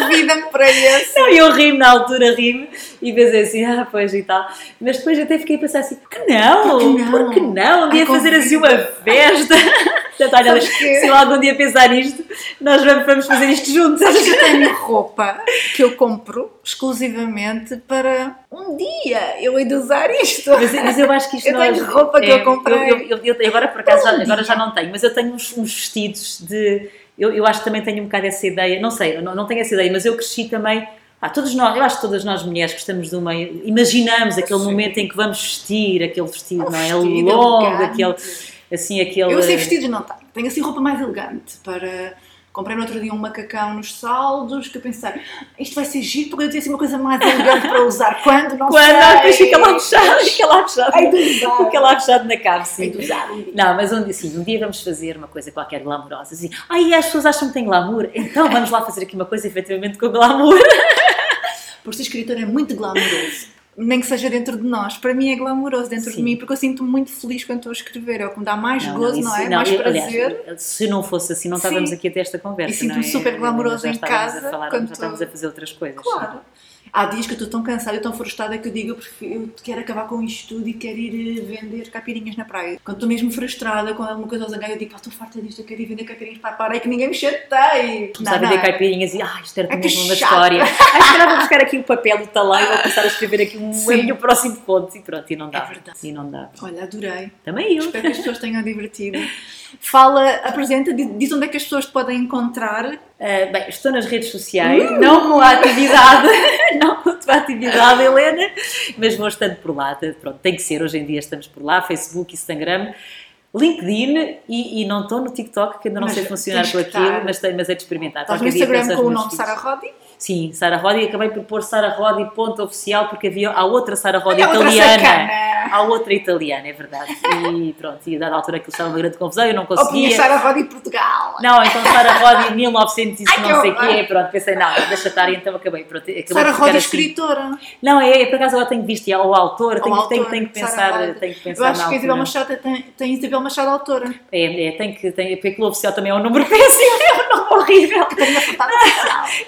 Convida-me para esse. Não, eu ri-me na altura, ri-me e pensei assim, ah, pois e tal. Mas depois até fiquei a pensar assim, por que não? Por que não? Por que não? Um dia fazer assim uma festa. Portanto, olha, Sabes se eu algum dia pensar nisto, nós vamos, fazer isto juntos. Sabes que eu tenho roupa que eu compro exclusivamente para um dia eu hei de usar isto. Mas, mas eu acho que isto Eu nós- tenho roupa que eu comprei. Eu, eu- eu- agora, por acaso, já, Um agora já não tenho, mas eu tenho uns, uns vestidos de. Eu, eu acho que também tenho um bocado essa ideia, não sei, não, não tenho essa ideia, mas eu cresci também. pá, todos nós, eu acho que todas nós mulheres gostamos de uma. Imaginamos aquele Sim. momento em que vamos vestir aquele vestido, Um não é? vestido Longo, elegante. aquele. Assim, aquele. Eu assim vestidos não tenho. Tenho assim roupa mais elegante para. Comprei no outro dia um macacão nos saldos que eu pensei, isto vai ser giro porque eu tinha assim uma coisa mais elegante para usar. Quando? Não Quando sei. não, depois fica lá fechado, fica lá fechado. Fica lá fechado na dia. Não, mas um dia, sim, um dia vamos fazer uma coisa qualquer glamourosa. Assim, ai, as pessoas acham que tem glamour, então vamos lá fazer aqui uma coisa efetivamente com glamour. Por ser escritor é muito glamouroso. Nem que seja dentro de nós. Para mim é glamouroso dentro Sim. de mim, porque eu sinto-me muito feliz quando estou a escrever. É o que me dá mais gozo, isso- não é? mais eu- prazer. aliás, se não fosse assim, não Sim. estávamos aqui a ter esta conversa. E sinto-me não é? super glamourosa Já em casa A falar, quando já estávamos a fazer outras coisas. Claro. Há dias que eu estou tão cansada e tão frustrada que eu digo eu, prefiro, eu quero acabar com isto tudo e quero ir eh, vender capirinhas na praia. Quando estou mesmo frustrada com alguma coisa zangar, eu digo, pá, estou farta disto, eu quero ir vender caipirinhas para a praia que ninguém me chateie. Começar a vender caipirinhas e, ah, isto era Ai, que mesmo uma história. Ai, se calhar vou buscar aqui o papel do talão e vou começar a escrever aqui um, Sim. meu próximo conto. E pronto, e não dá. É verdade. E não dá. Olha, adorei. Também eu. Espero que as pessoas tenham divertido. Fala, apresenta, diz onde é que as pessoas te podem encontrar. Ah, bem, estou nas redes sociais, não com a atividade, não com a tua atividade, Helena, mas vou estando por lá. Pronto, tem que ser, hoje em dia estamos por lá, Facebook, Instagram, LinkedIn e, e não estou no TikTok, que ainda não Mas sei funcionar com aquilo, mas, tenho, mas é de experimentar. Estás no Instagram com o nome. Sara Rodi. Sim, Sara Rodi, acabei por pôr Sara Rodi ponto oficial porque havia a outra Sara Rodi italiana. Há outra italiana, é verdade. E pronto, e a dada altura aquilo estava uma grande confusão, eu não Ou conseguia. Sara Rodi Portugal. Não, então Sara Rodi 1900 e Ai, que não sei o quê, pronto, pensei, não, deixa estar e então acabei. Pronto, acabei Sara Rodi, assim. escritora. Não, é, é, por acaso agora tenho visto e ao autor, tenho, Ou tenho, tenho que pensar, tenho que pensar Eu acho que a Isabel. Machado tem, tem Isabel Machado autora. É, é, tem que, tem, porque aquilo oficial também é um número péssimo, é um nome horrível. Tenho a oficial.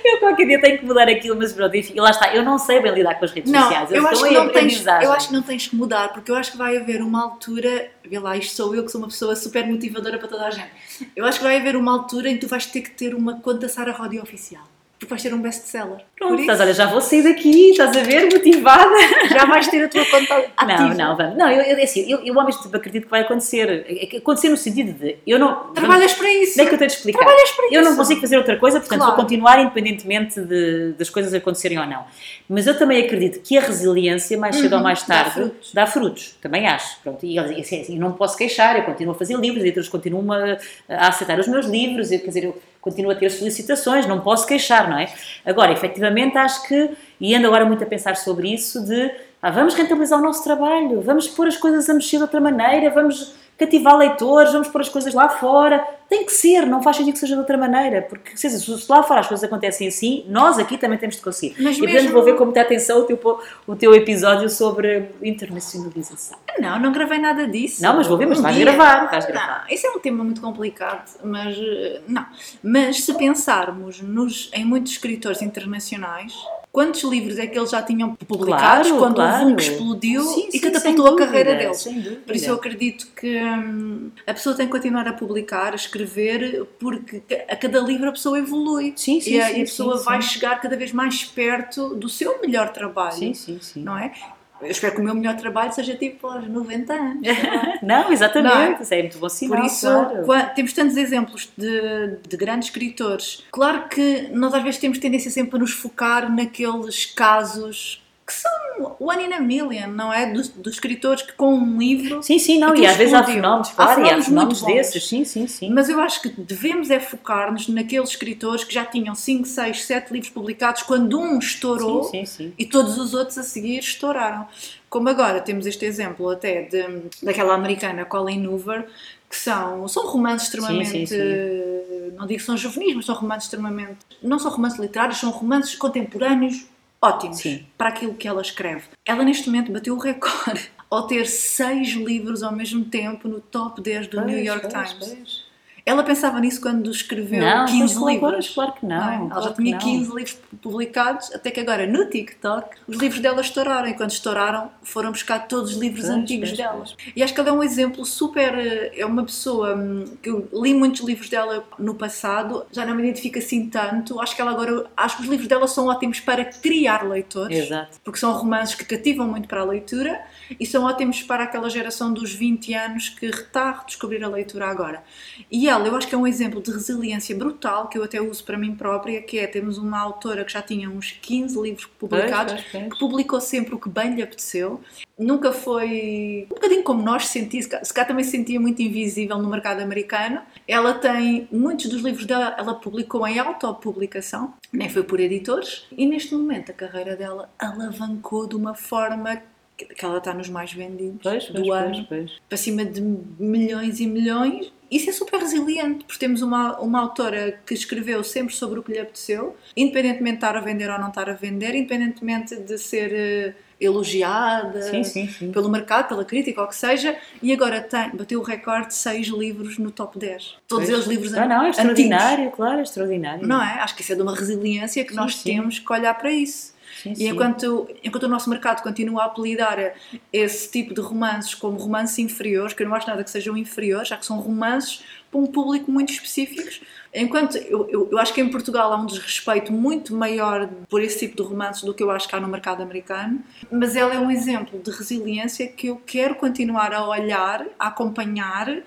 Eu qualquer dia tenho que mudar aquilo, mas pronto, enfim, e lá está, eu não sei bem lidar com as redes Não, sociais, eu acho, estou que não tens, eu acho que não tens que mudar, porque eu acho que vai haver uma altura, vê lá, isto sou eu que sou uma pessoa super motivadora para toda a gente. Eu acho que vai haver uma altura em que tu vais ter que ter uma conta Sara Rodi oficial. Porque vais ter um best-seller. Pronto, estás, isso, olha, já vou sair daqui, estás a ver, motivada. já vais ter a tua conta ativa. Não, não, vamos. Não, eu, eu, assim, eu, eu ao mesmo tempo acredito que vai acontecer. É Acontecer no sentido de. Eu não. Trabalhas para isso. É que eu tenho de explicar? Trabalhas para Eu não isso. consigo fazer outra coisa, portanto Claro. vou continuar independentemente de- das coisas acontecerem ou não. Mas eu também acredito que a resiliência, mais cedo ou mais Uhum. dá tarde, frutos. dá frutos. Também acho. Pronto, e assim, assim, não me posso queixar, eu continuo a fazer livros, editores continuam a, a aceitar os meus livros, eu, quer dizer, eu continuo a ter solicitações, não posso queixar, não é? Agora, efetivamente, acho que, e ando agora muito a pensar sobre isso, de ah, vamos rentabilizar o nosso trabalho, vamos pôr as coisas a mexer de outra maneira, vamos cativar leitores, vamos pôr as coisas lá fora. Tem que ser, não faz sentido que seja de outra maneira, porque se, se lá fora as coisas acontecem assim, nós aqui também temos de conseguir. Mas e portanto mesmo- vou ver com muita atenção o teu, o teu episódio sobre internacionalização. Não, não gravei nada disso. Não, mas vou ver, mas Um vais dia- gravar, vais gravar. Não, isso é um tema muito complicado, mas eh, não. Mas se pensarmos nos, em muitos escritores internacionais, quantos livros é que eles já tinham publicados Claro, quando claro. houve um que explodiu Sim, e sim, catapultou a carreira deles? sem dúvida. Por isso eu acredito que hum, a pessoa tem que continuar a publicar, a escrever, porque a cada livro a pessoa evolui. Sim, sim, e a, sim, e a pessoa vai chegar cada vez mais perto do seu melhor trabalho. Sim, sim, sim. Não é? Eu espero que o meu melhor trabalho seja tipo aos 90 anos. Não, exatamente, Não é? isso é muito bom sinal, Por isso, claro. temos tantos exemplos de, de grandes escritores. Claro que nós às vezes temos tendência sempre a nos focar naqueles casos que são one in a million, não é? Dos, dos escritores que com um livro. Sim, sim, não, e às vezes há fenómenos, Há claro, e há fenómenos fenómenos muito bons. desses, sim, sim, sim. Mas eu acho que devemos é focar-nos naqueles escritores que já tinham 5, 6, 7 livros publicados quando um estourou Sim, sim, sim. e todos os outros a seguir estouraram. Como agora temos este exemplo até de, daquela americana Colleen Hoover, que são, são romances extremamente. Sim, sim, sim. Não digo que são juvenis, mas são romances extremamente. Não são romances literários, são romances contemporâneos ótimos Sim. para aquilo que ela escreve. Ela neste momento bateu o recorde ao ter seis livros ao mesmo tempo no top 10 do New Pois, York pois, Times. pois. Ela pensava nisso quando escreveu Não, 15 pois, claro, livros. claro que não, é? Ela claro já que tinha não. 15 livros publicados, até que agora no TikTok os livros dela estouraram. E quando estouraram, foram buscar todos os livros Pois, antigos pois, dela. pois. E acho que ela é um exemplo super. eh, É uma pessoa hum, que eu li muitos livros dela no passado, já não me identifico assim tanto. Acho que ela agora. Acho que os livros dela são ótimos para criar leitores Exato. porque são romances que cativam muito para a leitura e são ótimos para aquela geração dos 20 anos que está a redescobrir a leitura agora. E ela, eu acho que é um exemplo de resiliência brutal, que eu até uso para mim própria, que é, temos uma autora que já tinha uns 15 livros publicados, Pois, pois, pois. que publicou sempre o que bem lhe apeteceu. Nunca foi um bocadinho como nós sentimos, se cá também se sentia muito invisível no mercado americano. Ela tem muitos dos livros dela, ela publicou em autopublicação, nem foi por editores, e neste momento a carreira dela alavancou de uma forma que ela está nos mais vendidos Pois, do pois, ano pois, para cima de milhões e milhões. Isso é super resiliente, porque temos uma, uma autora que escreveu sempre sobre o que lhe apeteceu, independentemente de estar a vender ou não estar a vender, independentemente de ser eh, elogiada Sim, sim, sim. pelo mercado, pela crítica, ou o que seja, e agora tem, bateu o recorde de 6 livros no top 10. Todos Pois. eles livros Ah, não, é antigos. extraordinário, claro, é extraordinário. Não é? Acho que isso é de uma resiliência que nós temos que olhar para isso. Sim, E sim. enquanto, enquanto o nosso mercado continua a apelidar esse tipo de romances como romances inferiores, que eu não acho nada que sejam inferiores, já que são romances para um público muito específicos, enquanto eu, eu, eu acho que em Portugal há um desrespeito muito maior por esse tipo de romances do que eu acho que há no mercado americano, mas ela é um exemplo de resiliência que eu quero continuar a olhar, a acompanhar,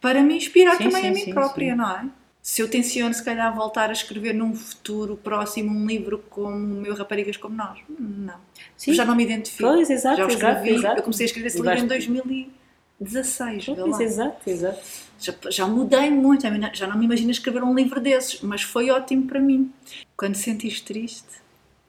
para me inspirar Sim, também a mim própria, não é? Se eu tenciono, se calhar, voltar a escrever num futuro próximo um livro como o meu Raparigas como Nós, não. Sim. Já não me identifico. Pois, exato, Já o exato, escrevi. exato. Eu comecei a escrever esse livro em vais- 2016. vê Pois, exato, exato. Já, já mudei muito, já não me imagino escrever um livro desses, mas foi ótimo para mim. Quando sentiste triste,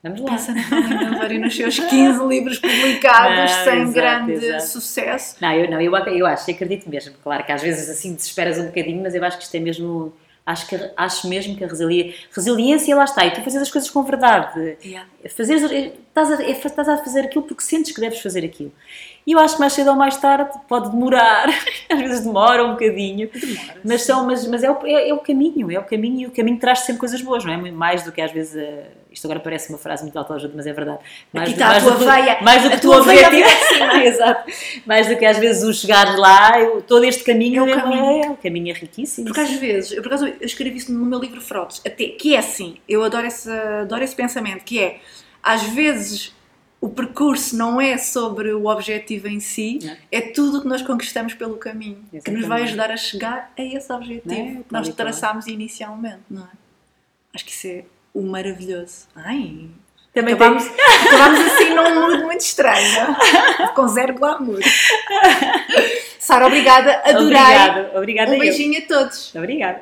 Vamos lá. pensa na nos seus 15 livros publicados Não, sem exato, grande exato. sucesso. Não, eu, não eu, eu acho, eu acredito mesmo. Claro que às vezes assim desesperas um bocadinho, mas eu acho que isto é mesmo. Acho, que, acho mesmo que a resiliência. Resiliência, lá está. E tu fazes as coisas com verdade. Yeah. Fazeres, estás a, é, estás a fazer aquilo porque sentes que deves fazer aquilo. E eu acho que mais cedo ou mais tarde pode demorar, às vezes demora um bocadinho, mas, são, mas, mas é, o, é, é, o caminho, é o caminho e o caminho traz sempre coisas boas, não é? Mais do que às vezes, uh, isto agora parece uma frase muito autoajuda, mas é verdade. Mais, Aqui está mais a tua veia, mais do que a tua objetivo, exato, mais do que às vezes o chegar lá, eu, todo este caminho É o é, caminho. é, o caminho é riquíssimo. Porque às vezes, eu, por acaso, eu escrevi isso no meu livro Frotes, até, que é assim, eu adoro esse, adoro esse pensamento, que é, às vezes, o percurso não é sobre o objetivo em si, Não. é tudo o que nós conquistamos pelo caminho, que nos vai Exatamente. ajudar a chegar a esse objetivo é? que nós traçámos inicialmente, não é? Acho que isso é o maravilhoso. Ai, Também acabámos, tem- acabámos assim num mood muito estranho, com zero glamour. Sara, obrigada, adorei. Obrigada, obrigada Um eu. beijinho a todos. Obrigada.